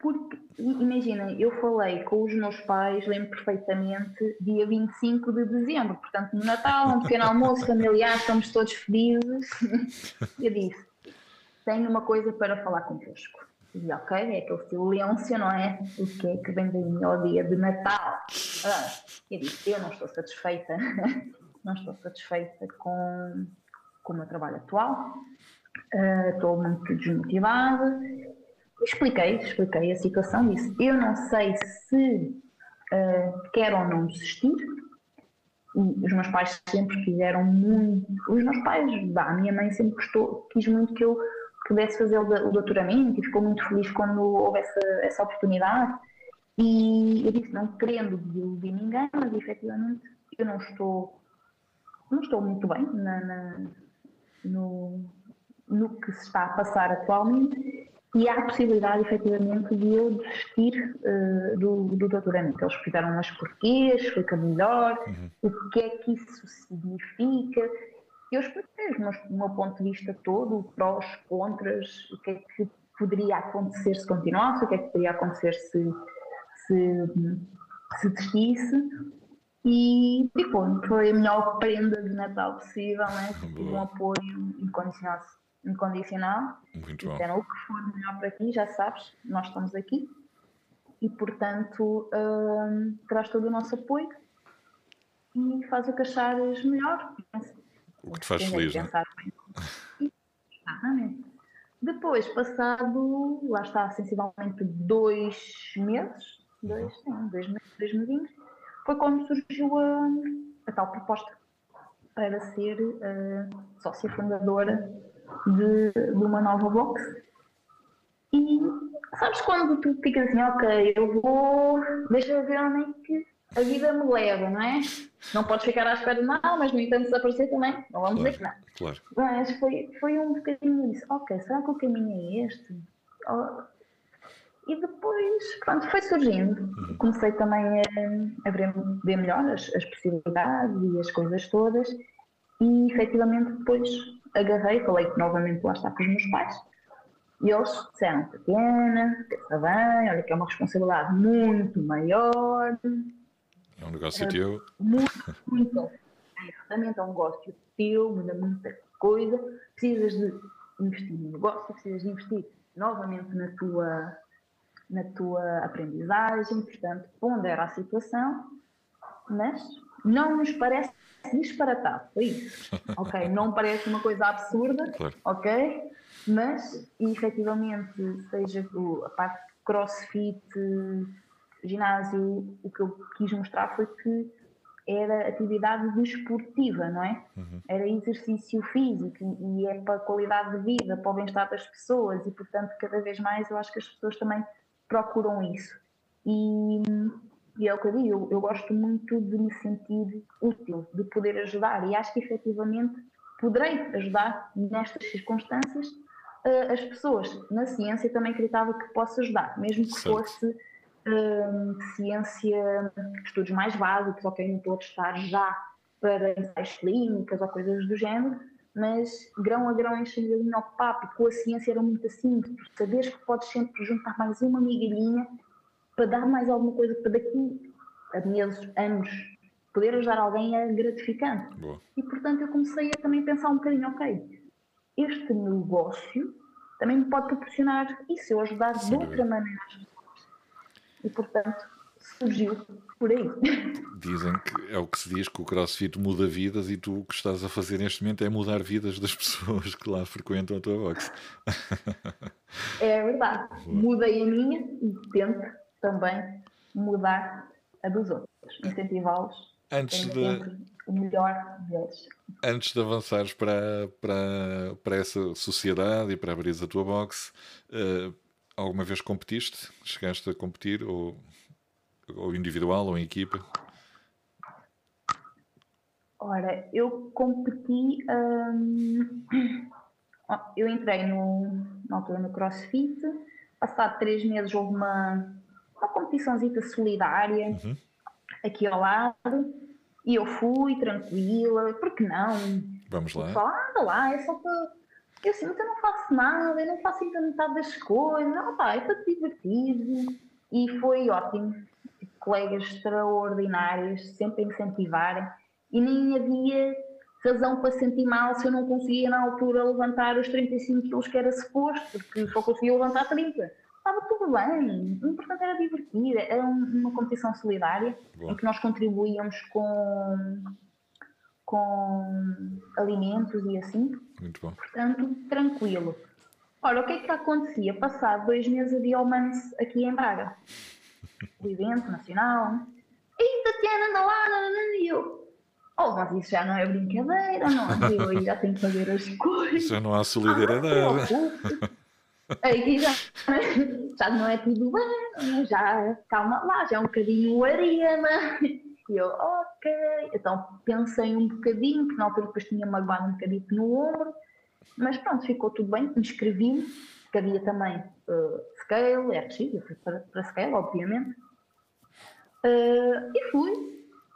porque, imagina, eu falei com os meus pais, lembro perfeitamente, dia 25 de dezembro, portanto, no Natal, um pequeno almoço familiar, estamos todos felizes. Eu disse: tenho uma coisa para falar convosco. E ok, é aquele silêncio, não é? O que é que vem daí ao dia de Natal? Ah, eu disse: eu não estou satisfeita, não estou satisfeita com, com o meu trabalho atual, uh, estou muito desmotivada Expliquei, expliquei a situação, disse, eu não sei se uh, quero ou não desistir, e os meus pais sempre quiseram muito, os meus pais, bah, a minha mãe sempre gostou, quis muito que eu pudesse fazer o, doutoramento e ficou muito feliz quando houve essa, essa oportunidade. E eu disse, não querendo desiludir ninguém, mas efetivamente eu não estou, não estou muito bem na, na, no, no que se está a passar atualmente e há a possibilidade, efetivamente, de eu desistir uh, do, do doutoramento. Eles fizeram umas porquês, explica melhor, uhum. o que é que isso significa. Eu expliquei o meu ponto de vista todo, prós, contras, o que é que poderia acontecer se continuasse, o que é que poderia acontecer se, se, se desistisse. E, tipo, foi a melhor prenda de Natal possível, né? um apoio incondicional incondicional. Muito bom. Disseram o que for melhor para ti, já sabes, nós estamos aqui. E, portanto, hum, traz todo o nosso apoio e faz o que achares melhor. O que te faz feliz, é? Exatamente. Depois, passado, lá está, sensivelmente dois meses, dois, sim, dois meses, 2020, foi quando surgiu a, a tal proposta para ser uh, sócia fundadora de, de uma nova box. E sabes quando tu ficas assim, ok, eu vou, deixa eu ver onde é que a vida me leva, não é? Não podes ficar à espera de nada, mas no entanto desaparecer também, não vamos claro, dizer que não. Claro. Mas foi, foi um bocadinho isso, ok, será que o caminho é este? Oh. E depois, pronto, foi surgindo. Uhum. Comecei também a, a ver, ver melhor as, as possibilidades e as coisas todas e efetivamente depois agarrei, falei novamente lá está com os meus pais, e eles disseram, Tatiana, pensa bem, olha que é uma responsabilidade muito maior. É um negócio teu. Muito, muito. É, exatamente, é um negócio teu, muda muita coisa. Precisas de investir no negócio, precisas de investir novamente na tua, na tua aprendizagem, portanto, pondera a situação, mas não nos parece disparatado, foi isso. ok, não parece uma coisa absurda, claro. ok, mas efetivamente, seja a parte de crossfit, ginásio, o que eu quis mostrar foi que era atividade desportiva, não é? Uhum. Era exercício físico e é para a qualidade de vida, para o bem-estar das pessoas e, portanto, cada vez mais eu acho que as pessoas também procuram isso. E, e é o que eu digo, eu, gosto muito de me sentir útil, de poder ajudar e acho que efetivamente poderei ajudar nestas circunstâncias uh, as pessoas. Na ciência também acreditava que posso ajudar, mesmo que certo. fosse uh, ciência, estudos mais básicos, ok, não estou a testar já para ensaios clínicas ou coisas do género, mas grão a grão enchendo ali ao papo, com a ciência era muito assim, saberes que podes sempre juntar mais uma migalhinha para dar mais alguma coisa para daqui a meses, anos, poder ajudar alguém é gratificante. Boa. E portanto eu comecei a também pensar um bocadinho, ok, este negócio também me pode proporcionar isso, eu ajudar Sim, de outra maneira e portanto surgiu por aí. Dizem que é o que se diz que o CrossFit muda vidas e tu o que estás a fazer neste momento é mudar vidas das pessoas que lá frequentam a tua box. É verdade. Boa. Mudei a minha e tento também mudar a dos outros, incentivá-los antes de o melhor deles. Antes de avançares para, para, para essa sociedade e para abrir a tua box, uh, alguma vez competiste? Chegaste a competir ou, ou individual ou em equipa? Ora, eu competi. Hum, eu entrei no, na altura no CrossFit. Passado três meses houve uma, uma competiçãozita solidária uhum. aqui ao lado. E eu fui tranquila, porque não? Vamos lá. Falando lá, é só para eu sinto que eu não faço nada, eu não faço ainda metade das coisas, não, pá, é para te divertir. E foi ótimo. Colegas extraordinários, sempre a incentivarem. E nem havia razão para sentir mal se eu não conseguia na altura levantar os 35 quilos que era suposto, porque só conseguia levantar 30. Estava tudo bem, o importante era divertir, era uma competição solidária Bom. em que nós contribuíamos com com alimentos e assim. Muito bom. Portanto, tranquilo. Ora, o que é que acontecia? Passado dois meses havia o Mans aqui em Braga. O evento nacional. E Tatiana anda lá, e eu. Oh, mas isso já não é brincadeira, não. Eu aí já tenho que fazer as coisas. Já não há solidariedade. Ah, Aqui já, já não é tudo bem, já calma lá, já é um bocadinho arena. E eu, ok. Então pensei um bocadinho, que na altura depois tinha magoado um bocadinho no ombro, mas pronto, ficou tudo bem, inscrevi-me, que havia também uh, Scale, RX, eu fui para, para Scale, obviamente. Uh, e fui,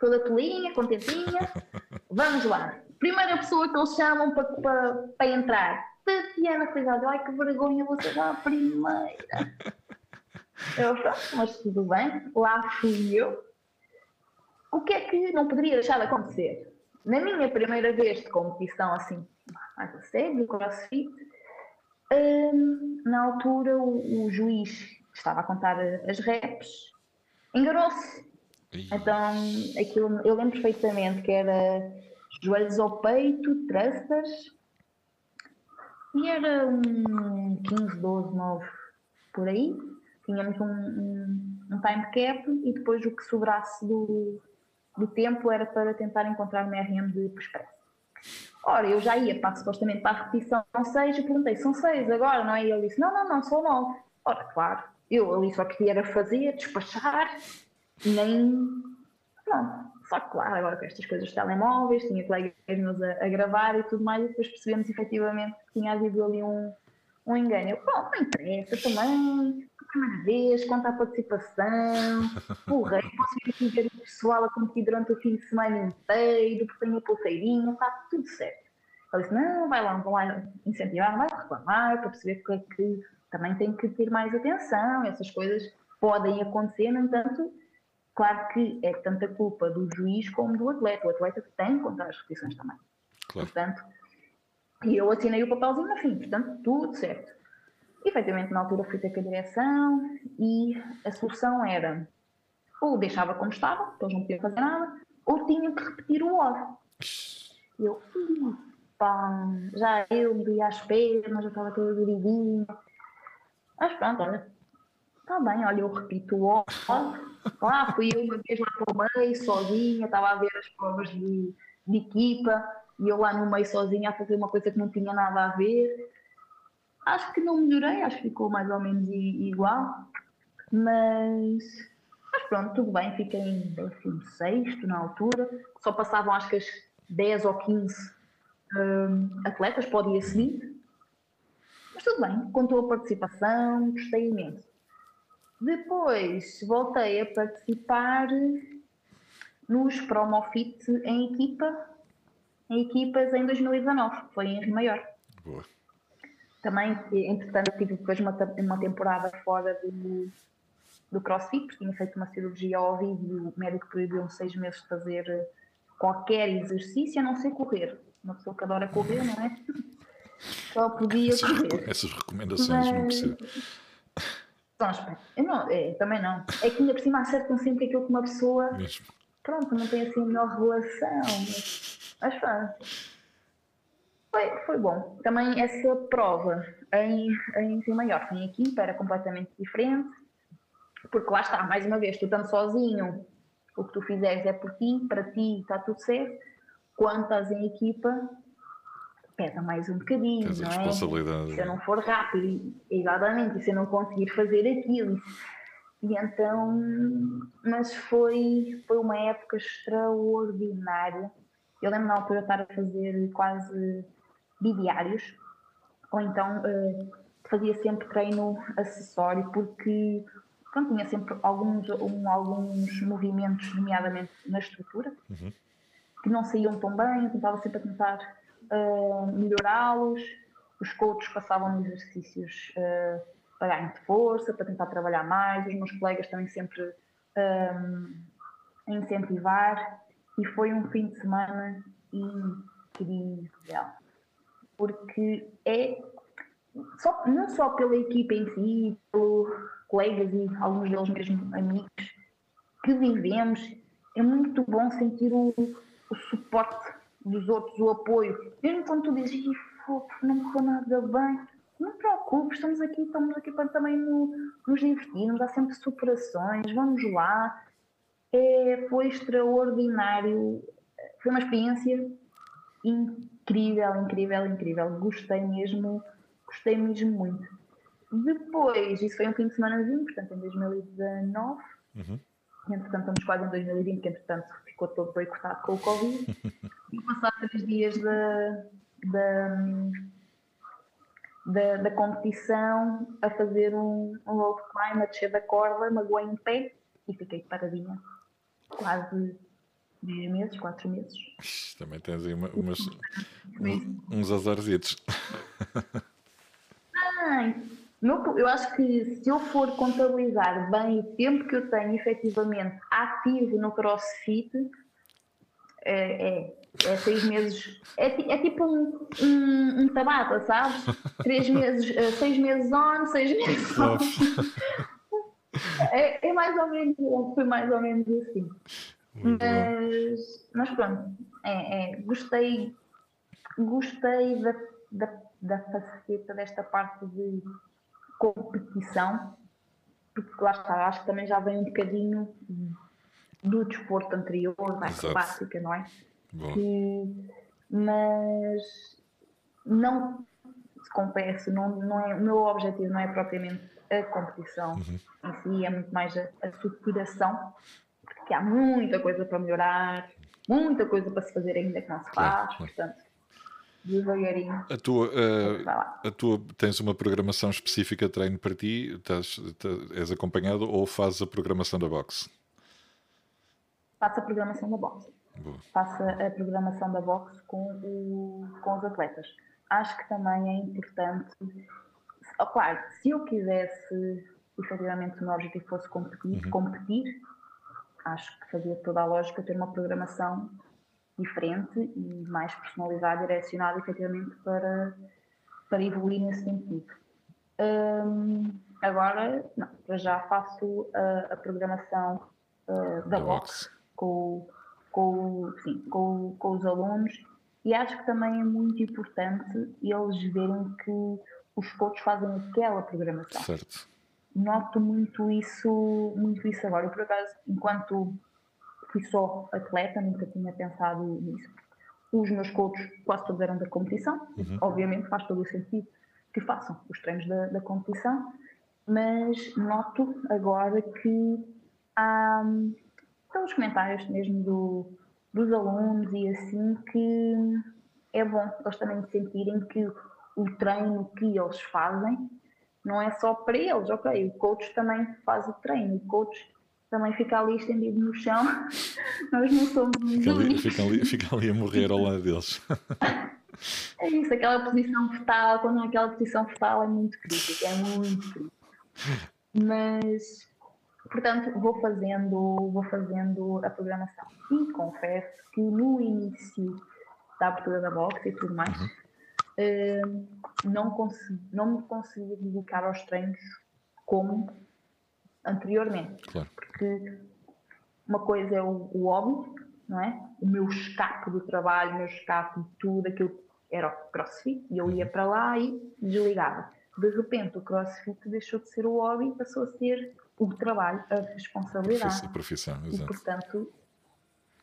toda tolinha, contentinha. Vamos lá. Primeira pessoa que eles chamam para, para, para entrar. Tatiana Cuidado, ai que vergonha, você já a primeira. Eu, pronto, mas tudo bem, lá fui eu o que é que não poderia deixar de acontecer? Na minha primeira vez de competição, assim, mais a sério, crossfit, hum, na altura o, o, juiz estava a contar as reps enganou-se. Então, aquilo, eu lembro perfeitamente que era joelhos ao peito, thrusters, e era um 15, 12, 9 por aí. Tínhamos um, um, um time cap e depois o que sobrasse do, do tempo era para tentar encontrar uma RM de expresso. Ora, eu já ia para, supostamente para a repetição 6 e perguntei, são 6 agora, não é? E ele disse, não, não, não, são 9. Ora, claro, eu ali só queria fazer, despachar, nem... Pronto, só que claro, agora com estas coisas de telemóveis, tinha colegas meus a, a gravar e tudo mais, e depois percebemos efetivamente que tinha havido ali um, um engano. Eu, pronto, não interessa também, primeira vez, conta a participação, porra, posso ir aqui ver o pessoal a competir durante o fim de semana inteiro, porque tenho a pulseirinha, está tudo certo. Ele disse, não, vai lá, vão lá incentivar, não vai reclamar, para perceber que, que também tem que ter mais atenção, essas coisas podem acontecer, no entanto, claro que é tanta culpa do juiz como do atleta, o atleta tem que contar as repetições também. Claro. Portanto, e eu assinei o papelzinho no fim, portanto, tudo certo. E, efetivamente, na altura fui ter com a direção e a solução era ou deixava como estava, eles não podiam fazer nada, ou tinham que repetir o. E eu, pá, já eu me vi às pernas, já estava toda dividinha. Mas pronto, olha, Está bem, olha, eu repito o Lá fui eu uma vez lá para o meio, sozinha, estava a ver as provas de, de equipa e eu lá no meio sozinha a fazer uma coisa que não tinha nada a ver. Acho que não melhorei, acho que ficou mais ou menos igual, mas, mas pronto, tudo bem, fiquei em 16 na altura, só passavam acho que as 10 ou 15 um, atletas para o dia seguinte, mas tudo bem, contou a participação, gostei imenso. Depois voltei a participar nos Promofit em equipa, em equipas em 2019, foi em Rio Maior. Boa. Também, entretanto, tive depois uma, uma temporada fora do, do CrossFit, porque tinha feito uma cirurgia ao ouvido e o médico proibiu-me seis meses de fazer qualquer exercício, a não ser correr. Uma pessoa que adora correr, não é? Só podia essas, correr. Essas recomendações, Mas... não percebo. Eu não, é, também não. É que ainda por cima acertam sempre aquilo que uma pessoa. Mesmo. Pronto, não tem assim a melhor relação. Mas, mas pronto. Foi, foi bom. Também essa prova em, em Rio Maior, em equipa, era completamente diferente. Porque lá está, mais uma vez, tu estando sozinho, o que tu fizeres é por ti, para ti está tudo certo. Quando estás em equipa, pesa mais um bocadinho, Tens não é? Se eu não for rápido, exatamente, e se eu não conseguir fazer aquilo. E então, mas foi, foi uma época extraordinária. Eu lembro na altura estar a fazer quase bidiários, ou então uh, fazia sempre treino acessório, porque pronto, tinha sempre alguns, um, alguns movimentos, nomeadamente na estrutura, uhum. que não saíam tão bem, eu tentava sempre a tentar uh, melhorá-los. Os coaches passavam exercícios uh, para ganho de força, para tentar trabalhar mais. Os meus colegas também sempre um, a incentivar. E foi um fim de semana incrível. Porque é só, não só pela equipa em si, pelos colegas e alguns deles mesmo amigos que vivemos, é muito bom sentir o, o suporte dos outros, o apoio. Mesmo quando tu dizes, não correu nada bem, não te preocupes, estamos aqui, estamos aqui para também no, nos divertirmos, há sempre superações, vamos lá. É, foi extraordinário, foi uma experiência incrível, incrível, incrível. Gostei mesmo, gostei mesmo muito. Depois, isso foi um fim de semanazinho, portanto em 2019. Uhum. Entretanto, estamos quase em 2020, que entretanto ficou todo boicotado com o Covid. e passar três dias da, da, da, da, competição a fazer um, um road climb, a descer da corda, magoei em pé e fiquei paradinha. Quase 10 meses, 4 meses. Também tens aí uma, umas, uns azarzitos. Ai, eu acho que se eu for contabilizar bem o tempo que eu tenho efetivamente ativo no crossfit, é, é, é seis meses. É, é tipo um, um, um, tabata, sabes? Três meses, eh, seis meses on, seis meses off. é, é, mais ou menos, foi mais ou menos assim. mas, mas pronto, é, é, gostei, gostei da, da, da faceta desta parte de competição, porque lá está, acho que também já vem um bocadinho do desporto anterior, da acrobática, não é? Que, mas não se confesso, não, não é, o meu objetivo não é propriamente a competição uhum. em si, é muito mais a, a superação, porque há muita coisa para melhorar, muita coisa para se fazer ainda que não se faz, claro. portanto devagarinho. A tua, uh, a tua tens uma programação específica de treino para ti? Estás, estás, és acompanhado ou fazes a programação da boxe? Faço a programação da boxe. Boa. Faço a programação da boxe com, o, com os atletas. Acho que também é importante. Oh, claro, se eu quisesse efetivamente o meu objetivo fosse competir, uhum. competir, acho que fazia toda a lógica ter uma programação diferente e mais personalizado, direcionado efetivamente para, para evoluir nesse sentido. Um, agora, não, já faço a, a programação uh, da box com, com, sim, com, com os alunos e acho que também é muito importante eles verem que os coaches fazem aquela programação. Certo. noto muito isso, muito isso agora. Eu, por acaso, enquanto fui só atleta, nunca tinha pensado nisso. Os meus coaches quase todos eram da competição, uhum. obviamente faz todo o sentido que façam os treinos da, da competição, mas noto agora que há pelos comentários mesmo do, dos alunos e assim que é bom eles também sentirem que o treino que eles fazem não é só para eles, ok, o coach também faz o treino, o coach também fica ali estendido no chão, nós não somos fica ali, fica, ali, fica ali a morrer ao lado deles. É isso, aquela posição fetal, quando aquela posição fetal é muito crítica, é muito crítica. Mas, portanto, vou fazendo, vou fazendo a programação. E confesso que no início da abertura da box e tudo mais, uhum. uh, não, consegui, não me consegui dedicar aos treinos como anteriormente. Claro. Porque uma coisa é o, o hobby, não é? O meu escape do trabalho, o meu escape de tudo, aquilo era o crossfit, e eu ia uhum. para lá e desligava. De repente, o crossfit deixou de ser o hobby e passou a ser o trabalho, a responsabilidade. A profissão, exato. E, portanto,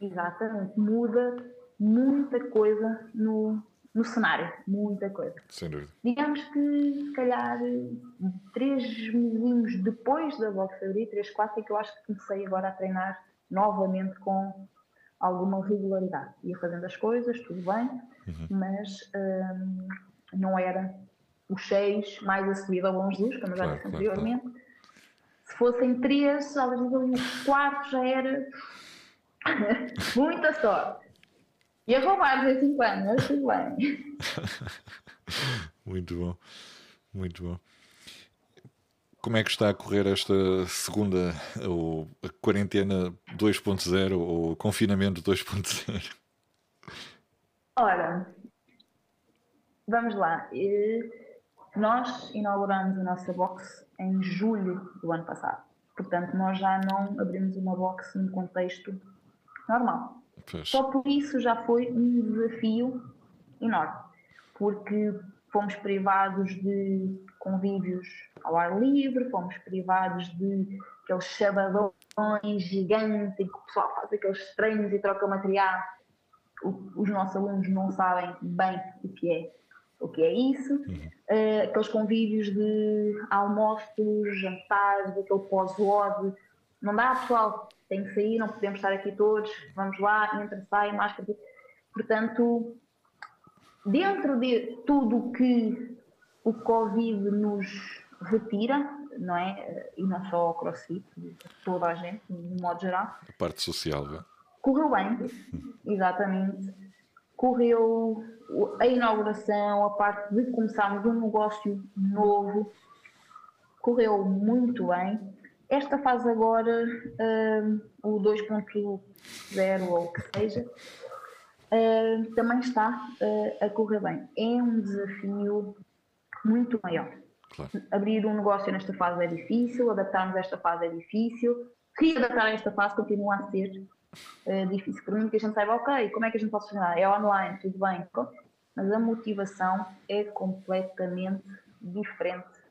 exatamente, muda muita coisa no, no cenário, muita coisa. Sem dúvida. Digamos que, se calhar, três mesinhos depois da boxe abrir, três, quatro, é que eu acho que comecei agora a treinar novamente com alguma regularidade. Ia fazendo as coisas, tudo bem, uhum. mas hum, não era os seis mais a subida ao bons dias, como eu já disse claro, anteriormente. Claro, claro. Se fossem três, às vezes ali uns quatro já era muita sorte. Ia roubar de vez em quando, mas tudo bem. muito bom, muito bom. Como é que está a correr esta segunda, ou a quarentena 2.0 ou confinamento 2.0? Ora, vamos lá. Nós inauguramos a nossa box em julho do ano passado. Portanto, nós já não abrimos uma box no contexto normal. Pois. Só por isso já foi um desafio enorme, porque fomos privados de convívios ao ar livre, fomos privados de aqueles sabadões gigantes em que o pessoal faz aqueles treinos e troca material. os nossos alunos não sabem bem o que é o que é isso, uhum. uh, aqueles convívios de almoços, jantares, daquele pós-ode, não dá pessoal, tem que sair, não podemos estar aqui todos, vamos lá, entra, sai, máscara. Portanto, dentro de tudo que o Covid nos retira, não é? E não só o CrossFit, toda a gente, de modo geral. A parte social, é? Correu bem, exatamente. Correu a inauguração, a parte de começarmos um negócio novo, correu muito bem. Esta fase agora, uh, o 2.0 ou o que seja, uh, também está uh, a correr bem. É um desafio muito maior. Claro. Abrir um negócio nesta fase é difícil, adaptarmos a esta fase é difícil, readaptar a esta fase continua a ser uh, difícil. Por mim que a gente saiba, ok, como é que a gente pode funcionar? É online, tudo bem, mas a motivação é completamente diferente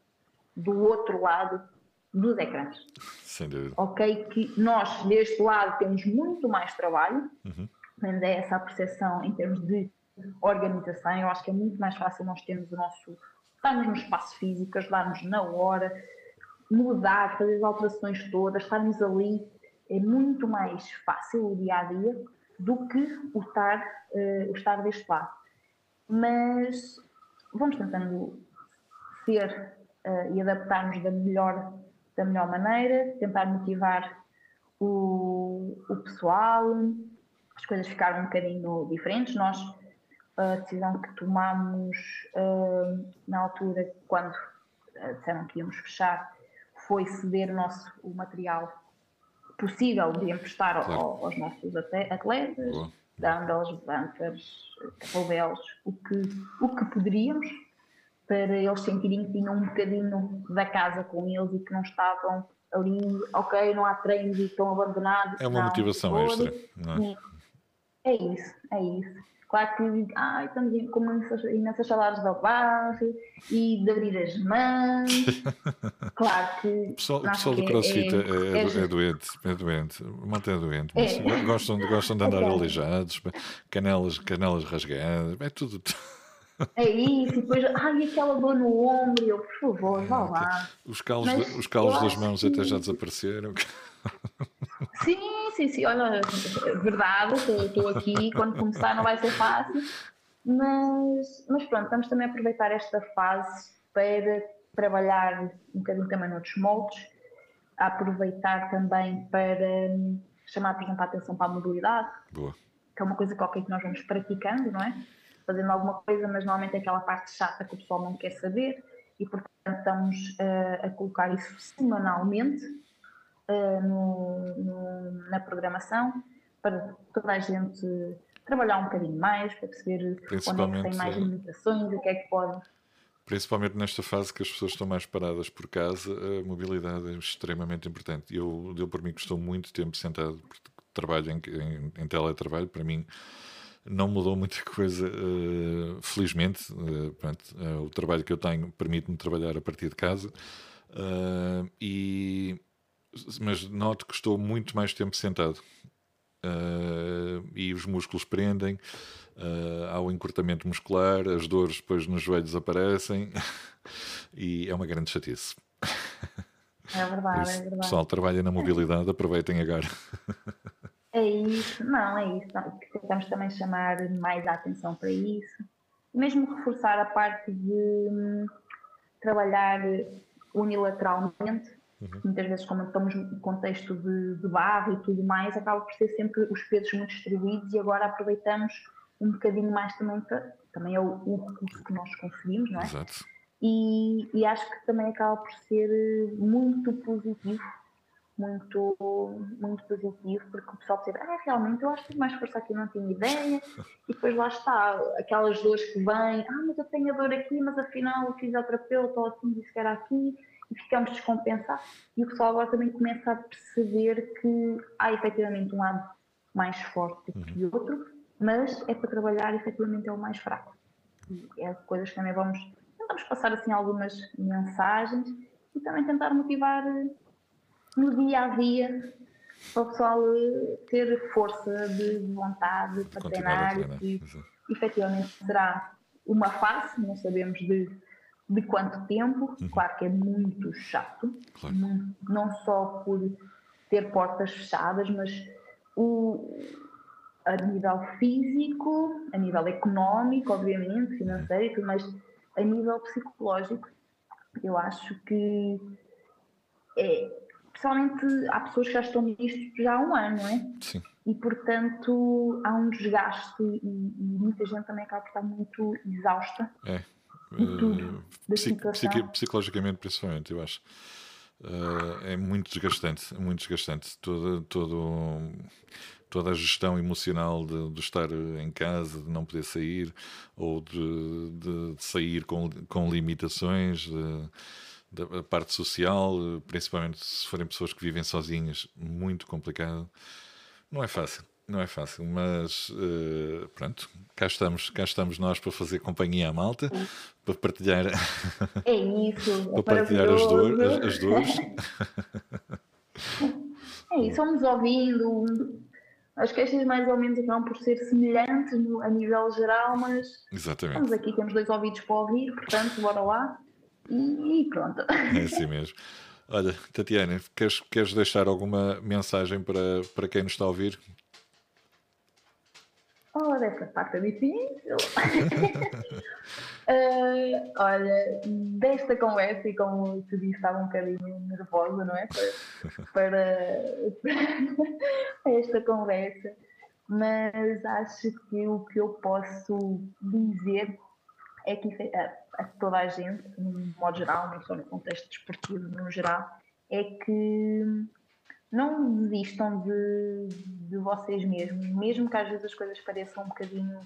do outro lado dos ecrãs. Sem dúvida. Ok, que nós deste lado temos muito mais trabalho, uhum. mas é essa a percepção em termos de organização. Eu acho que é muito mais fácil nós termos o nosso. estarmos no espaço físico, ajudarmos na hora, mudar, fazer as alterações todas, estarmos ali. É muito mais fácil o dia a dia do que o estar, uh, o estar deste lado. Mas vamos tentando ser uh, e adaptarmos da melhor da melhor maneira, tentar motivar o, o pessoal, as coisas ficaram um bocadinho diferentes. Nós, a decisão que tomámos uh, na altura, quando uh, disseram que íamos fechar, foi ceder o nosso o material possível de emprestar claro. ao, aos nossos atletas, dumbbells, bumpers, kettlebells, o que, o que poderíamos para eles sentirem que tinham um bocadinho da casa com eles e que não estavam ali, ok, não há treinos e estão abandonados. É uma não, motivação extra, não é? É isso, é isso. Claro que ai, estamos com imensas saudades da base e de abrir as mãos. Claro que. O pessoal, o pessoal do CrossFit é, é, é, é, doente, é doente. Malta é doente. Mas gostam, gostam de andar aleijados, canelas, canelas rasgadas, é tudo. É isso, e depois, ai, aquela dor no ombro, eu, por favor, vá lá. Os calos, Mas, os calos das mãos que... até já desapareceram. Sim, sim, sim, olha, verdade, estou aqui, quando começar não vai ser fácil, mas, mas pronto, vamos também aproveitar esta fase para trabalhar um bocadinho também noutros moldes, aproveitar também para chamar, por exemplo, a atenção para a mobilidade, Boa. que é uma coisa qualquer que nós vamos praticando, não é? Fazendo alguma coisa, mas normalmente é aquela parte chata que o pessoal não quer saber e, portanto, estamos uh, a colocar isso semanalmente uh, no, no, na programação para toda a gente trabalhar um bocadinho mais, para perceber onde é que tem mais limitações, o que é que pode. Principalmente nesta fase que as pessoas estão mais paradas por casa, a mobilidade é extremamente importante. Eu, eu por mim, que estou muito tempo sentado, trabalho em, em, em teletrabalho, para mim não mudou muita coisa, uh, felizmente. Uh, pronto, uh, o trabalho que eu tenho permite-me trabalhar a partir de casa. e mas noto que estou muito mais tempo sentado. E os músculos prendem, há o encurtamento muscular, as dores depois nos joelhos aparecem e é uma grande chatice. É verdade, isso, é verdade. Pessoal trabalha na mobilidade, aproveitem agora. É isso, não, é isso. Tentamos também chamar mais a atenção para isso. Mesmo reforçar a parte de hum, trabalhar unilateralmente Uhum. Muitas vezes, como estamos no contexto de, de barro e tudo mais, acaba por ser sempre os pesos muito distribuídos e agora aproveitamos um bocadinho mais também para. Também é o, o recurso que nós conseguimos, não é? Exato. E, e acho que também acaba por ser muito positivo muito, muito positivo, porque o pessoal percebe, ah, realmente eu acho que mais força aqui, não tinha ideia, e depois lá está, aquelas dores que vêm, ah, mas eu tenho a dor aqui, mas afinal o fisioterapeuta ou assim disse que era aqui, e ficamos descompensados. E o pessoal agora também começa a perceber que há efetivamente um lado mais forte do que o uhum. outro, mas é para trabalhar efetivamente é o mais fraco. E é coisas que também vamos, tentamos passar assim algumas mensagens e também tentar motivar no dia a dia para o pessoal eh, ter força de vontade para treinar e que efetivamente será uma fase, não sabemos de de quanto tempo, uhum. claro que é muito chato, claro. não só por ter portas fechadas, mas o, a nível físico, a nível económico, obviamente, financeiro, mas a nível psicológico, eu acho que é, pessoalmente há pessoas que já estão nisto já há um ano, não é? Sim. E portanto há um desgaste e, e muita gente também acaba por estar muito exausta. É uh, psicologicamente principalmente, eu acho. Uh, é muito desgastante, muito desgastante. Todo, todo, toda a gestão emocional de, de, estar em casa, de não poder sair, ou de, de, de sair com, com limitações, da parte social, principalmente se forem pessoas que vivem sozinhas, muito complicado. Não é fácil. Não é fácil, mas uh, pronto, cá estamos, cá estamos nós para fazer companhia à malta, para partilhar, é isso, para partilhar as, dor, as, as dores. É isso, vamos ouvindo. As queixas mais ou menos acabam por ser semelhantes no, a nível geral, mas Exatamente. estamos aqui, temos dois ouvidos para ouvir, portanto, bora lá e, pronto. É assim mesmo. Olha, Tatiana, queres, queres deixar alguma mensagem para, para quem nos está a ouvir? Ora, essa parte é difícil. uh, olha, desta conversa, e como te disse, estava um bocadinho nervosa, não é? Para, para, esta conversa, mas acho que o que eu posso dizer é que a toda a gente, no modo geral, não só no contexto desportivo no geral, é que não desistam de, de vocês mesmos, mesmo que às vezes as coisas pareçam um bocadinho,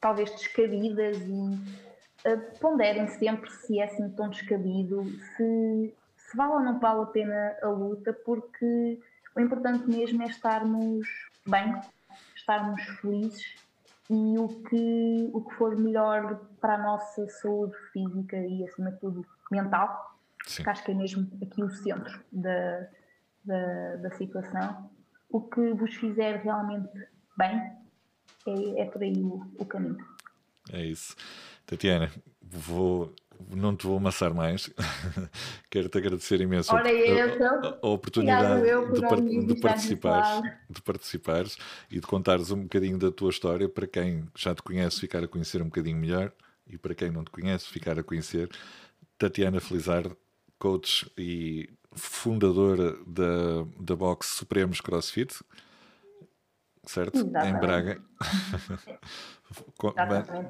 talvez descabidas e uh, ponderem sempre se é assim tão descabido, se, se vale ou não vale a pena a luta, porque o importante mesmo é estarmos bem, estarmos felizes e o que, o que for melhor para a nossa saúde física e, acima de tudo, mental, Sim. que acho que é mesmo aqui o centro da, da, da situação. O que vos fizer realmente bem é, é por aí o, o caminho. É isso. Tatiana, vou não te vou amassar mais. Quero-te agradecer imenso a, a, a, oportunidade de, par, de, participares, de participares e de contares um bocadinho da tua história para quem já te conhece ficar a conhecer um bocadinho melhor e para quem não te conhece ficar a conhecer Tatiana Felizardo, coach e fundadora da, da box Supremos CrossFit, certo? Exatamente. Em Braga.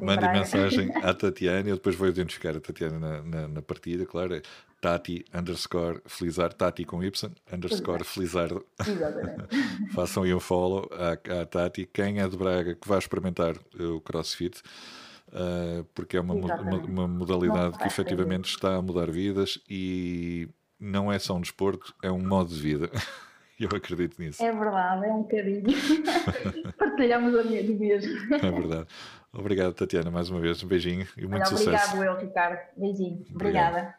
Mande mensagem à Tatiana, eu depois vou identificar a Tatiana na, na, na partida, claro, é Tati underscore Felizardo, Tati com Y, underscore Felizardo. Façam aí um follow à, à, Tati. Quem é de Braga que vai experimentar o CrossFit, uh, porque é uma, uma, uma, modalidade que efetivamente está a mudar vidas e não é só um desporto, é um modo de vida. Eu acredito nisso. É verdade, é um bocadinho. Partilhamos a minha mesmo. É verdade. Obrigado, Tatiana, mais uma vez. Um beijinho e muito Olha, sucesso. Obrigado, eu, Ricardo. Beijinho. Obrigado. Obrigada.